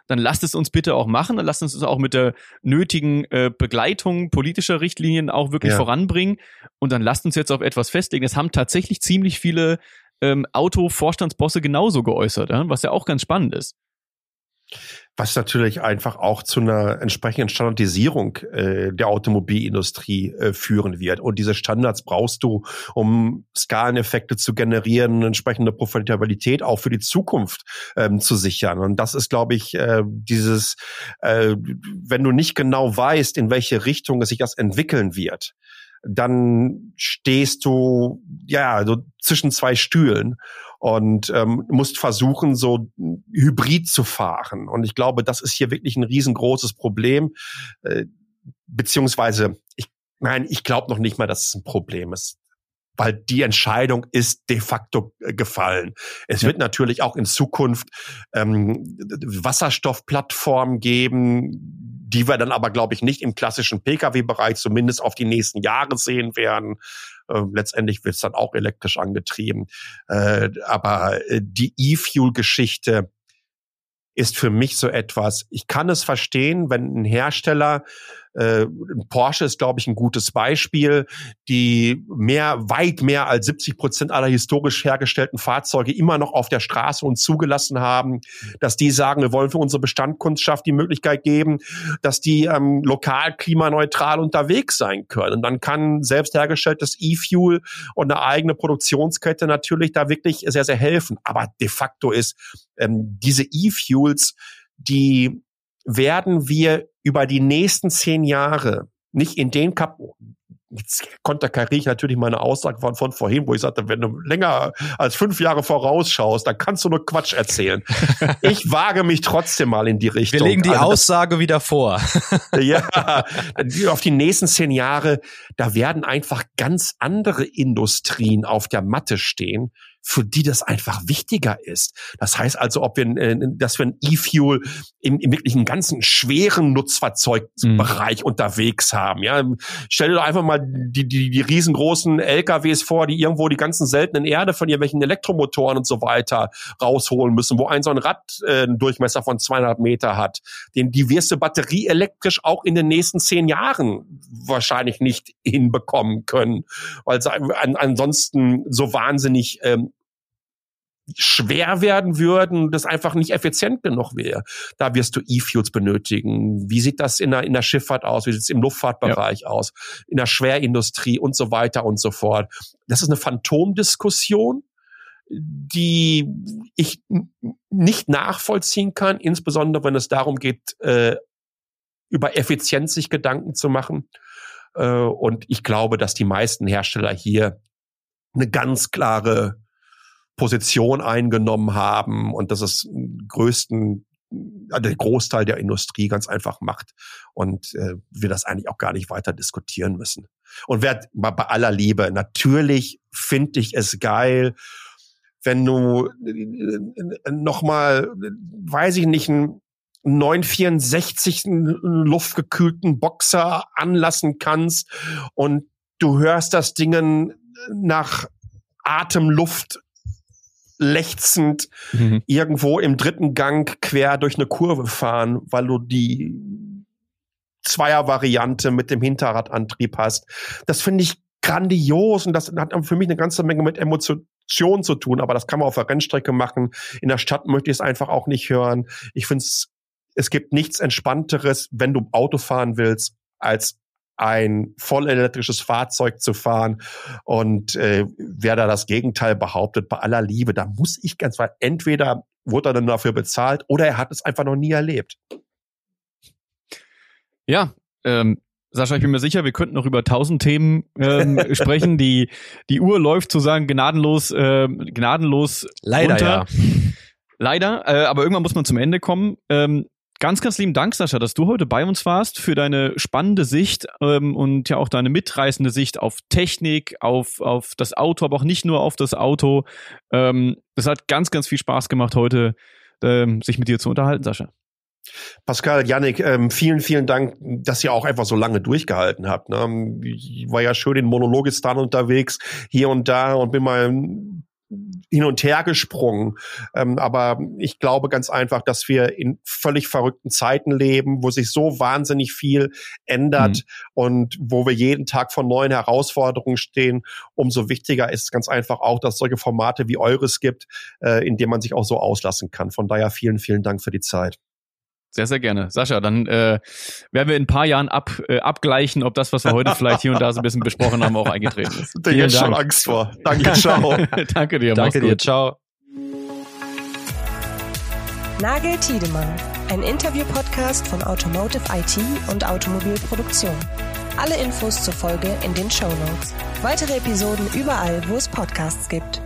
Dann lasst es uns bitte auch machen. Dann lasst uns es auch mit der nötigen äh, Begleitung politischer Richtlinien auch wirklich ja. voranbringen. Und dann lasst uns jetzt auf etwas festlegen. Das haben tatsächlich ziemlich viele ähm, Auto-Vorstandsbosse genauso geäußert, was ja auch ganz spannend ist was natürlich einfach auch zu einer entsprechenden Standardisierung äh, der Automobilindustrie äh, führen wird. Und diese Standards brauchst du, um Skaleneffekte zu generieren, entsprechende Profitabilität auch für die Zukunft ähm, zu sichern. Und das ist, glaube ich, äh, dieses, äh, wenn du nicht genau weißt, in welche Richtung es sich das entwickeln wird, dann stehst du ja so zwischen zwei Stühlen und ähm, musst versuchen, so Hybrid zu fahren. Und ich glaube, das ist hier wirklich ein riesengroßes Problem. Äh, beziehungsweise, ich nein, ich glaube noch nicht mal, dass es ein Problem ist weil die Entscheidung ist de facto äh, gefallen. Es ja. wird natürlich auch in Zukunft ähm, Wasserstoffplattformen geben, die wir dann aber, glaube ich, nicht im klassischen Pkw-Bereich zumindest auf die nächsten Jahre sehen werden. Äh, letztendlich wird es dann auch elektrisch angetrieben. Äh, aber äh, die E-Fuel-Geschichte ist für mich so etwas, ich kann es verstehen, wenn ein Hersteller äh, Porsche ist, glaube ich, ein gutes Beispiel, die mehr, weit mehr als 70 Prozent aller historisch hergestellten Fahrzeuge immer noch auf der Straße und zugelassen haben, dass die sagen, wir wollen für unsere Bestandkundschaft die Möglichkeit geben, dass die ähm, lokal klimaneutral unterwegs sein können. Und dann kann selbst hergestelltes E-Fuel und eine eigene Produktionskette natürlich da wirklich sehr, sehr helfen. Aber de facto ist ähm, diese E-Fuels, die werden wir über die nächsten zehn Jahre nicht in den Kap Jetzt konterkariere ich natürlich meine Aussage von, von vorhin, wo ich sagte, wenn du länger als fünf Jahre vorausschaust, dann kannst du nur Quatsch erzählen. ich wage mich trotzdem mal in die Richtung. Wir legen die also Aussage das, wieder vor. ja, auf die nächsten zehn Jahre, da werden einfach ganz andere Industrien auf der Matte stehen, für die das einfach wichtiger ist. Das heißt also, ob wir, äh, dass wir ein E-Fuel im, im wirklich einen ganzen schweren Nutzfahrzeugbereich mhm. unterwegs haben. Ja, stell dir einfach mal die, die, die riesengroßen LKWs vor, die irgendwo die ganzen seltenen Erde von irgendwelchen Elektromotoren und so weiter rausholen müssen, wo ein so ein Rad äh, einen Durchmesser von 200 Meter hat. Den, die wirst du batterieelektrisch auch in den nächsten zehn Jahren wahrscheinlich nicht hinbekommen können, weil sie an, ansonsten so wahnsinnig ähm, schwer werden würden, das einfach nicht effizient genug wäre. Da wirst du E-Fuels benötigen. Wie sieht das in der, in der Schifffahrt aus? Wie sieht es im Luftfahrtbereich ja. aus? In der Schwerindustrie und so weiter und so fort. Das ist eine Phantomdiskussion, die ich nicht nachvollziehen kann, insbesondere wenn es darum geht, äh, über Effizienz sich Gedanken zu machen. Äh, und ich glaube, dass die meisten Hersteller hier eine ganz klare Position eingenommen haben und dass es größten also der Großteil der Industrie ganz einfach macht und äh, wir das eigentlich auch gar nicht weiter diskutieren müssen. Und wer bei aller Liebe, natürlich finde ich es geil, wenn du äh, nochmal, weiß ich nicht, einen 964 luftgekühlten Boxer anlassen kannst und du hörst das Dingen nach Atemluft lechzend mhm. irgendwo im dritten Gang quer durch eine Kurve fahren, weil du die Zweier-Variante mit dem Hinterradantrieb hast. Das finde ich grandios und das hat für mich eine ganze Menge mit Emotion zu tun, aber das kann man auf der Rennstrecke machen. In der Stadt möchte ich es einfach auch nicht hören. Ich finde es, es gibt nichts Entspannteres, wenn du Auto fahren willst, als ein vollelektrisches Fahrzeug zu fahren. Und äh, wer da das Gegenteil behauptet, bei aller Liebe, da muss ich ganz weit, entweder wurde er dann dafür bezahlt oder er hat es einfach noch nie erlebt. Ja, ähm, Sascha, ich bin mir sicher, wir könnten noch über tausend Themen ähm, sprechen. Die, die Uhr läuft sozusagen gnadenlos, äh, gnadenlos Leider runter. ja. Leider, äh, aber irgendwann muss man zum Ende kommen. Ähm, ganz, ganz lieben Dank, Sascha, dass du heute bei uns warst für deine spannende Sicht ähm, und ja auch deine mitreißende Sicht auf Technik, auf, auf das Auto, aber auch nicht nur auf das Auto. Ähm, es hat ganz, ganz viel Spaß gemacht heute, ähm, sich mit dir zu unterhalten, Sascha. Pascal, Yannick, ähm, vielen, vielen Dank, dass ihr auch einfach so lange durchgehalten habt. Ne? Ich war ja schön in Monologistan unterwegs, hier und da und bin mal hin und her gesprungen. Ähm, aber ich glaube ganz einfach, dass wir in völlig verrückten Zeiten leben, wo sich so wahnsinnig viel ändert Mhm. und wo wir jeden Tag vor neuen Herausforderungen stehen. Umso wichtiger ist ganz einfach auch, dass es solche Formate wie eures gibt, äh, in denen man sich auch so auslassen kann. Von daher vielen, vielen Dank für die Zeit. Sehr, sehr gerne. Sascha, dann äh, werden wir in ein paar Jahren ab, äh, abgleichen, ob das, was wir heute vielleicht hier und da so ein bisschen besprochen haben, auch eingetreten ist. Da jetzt schon Angst vor. Danke, ciao. Danke dir. Danke dir, gut. ciao. Nagel Tiedemann, ein Interview-Podcast von Automotive IT und Automobilproduktion. Alle Infos zur Folge in den Show Notes. Weitere Episoden überall, wo es Podcasts gibt.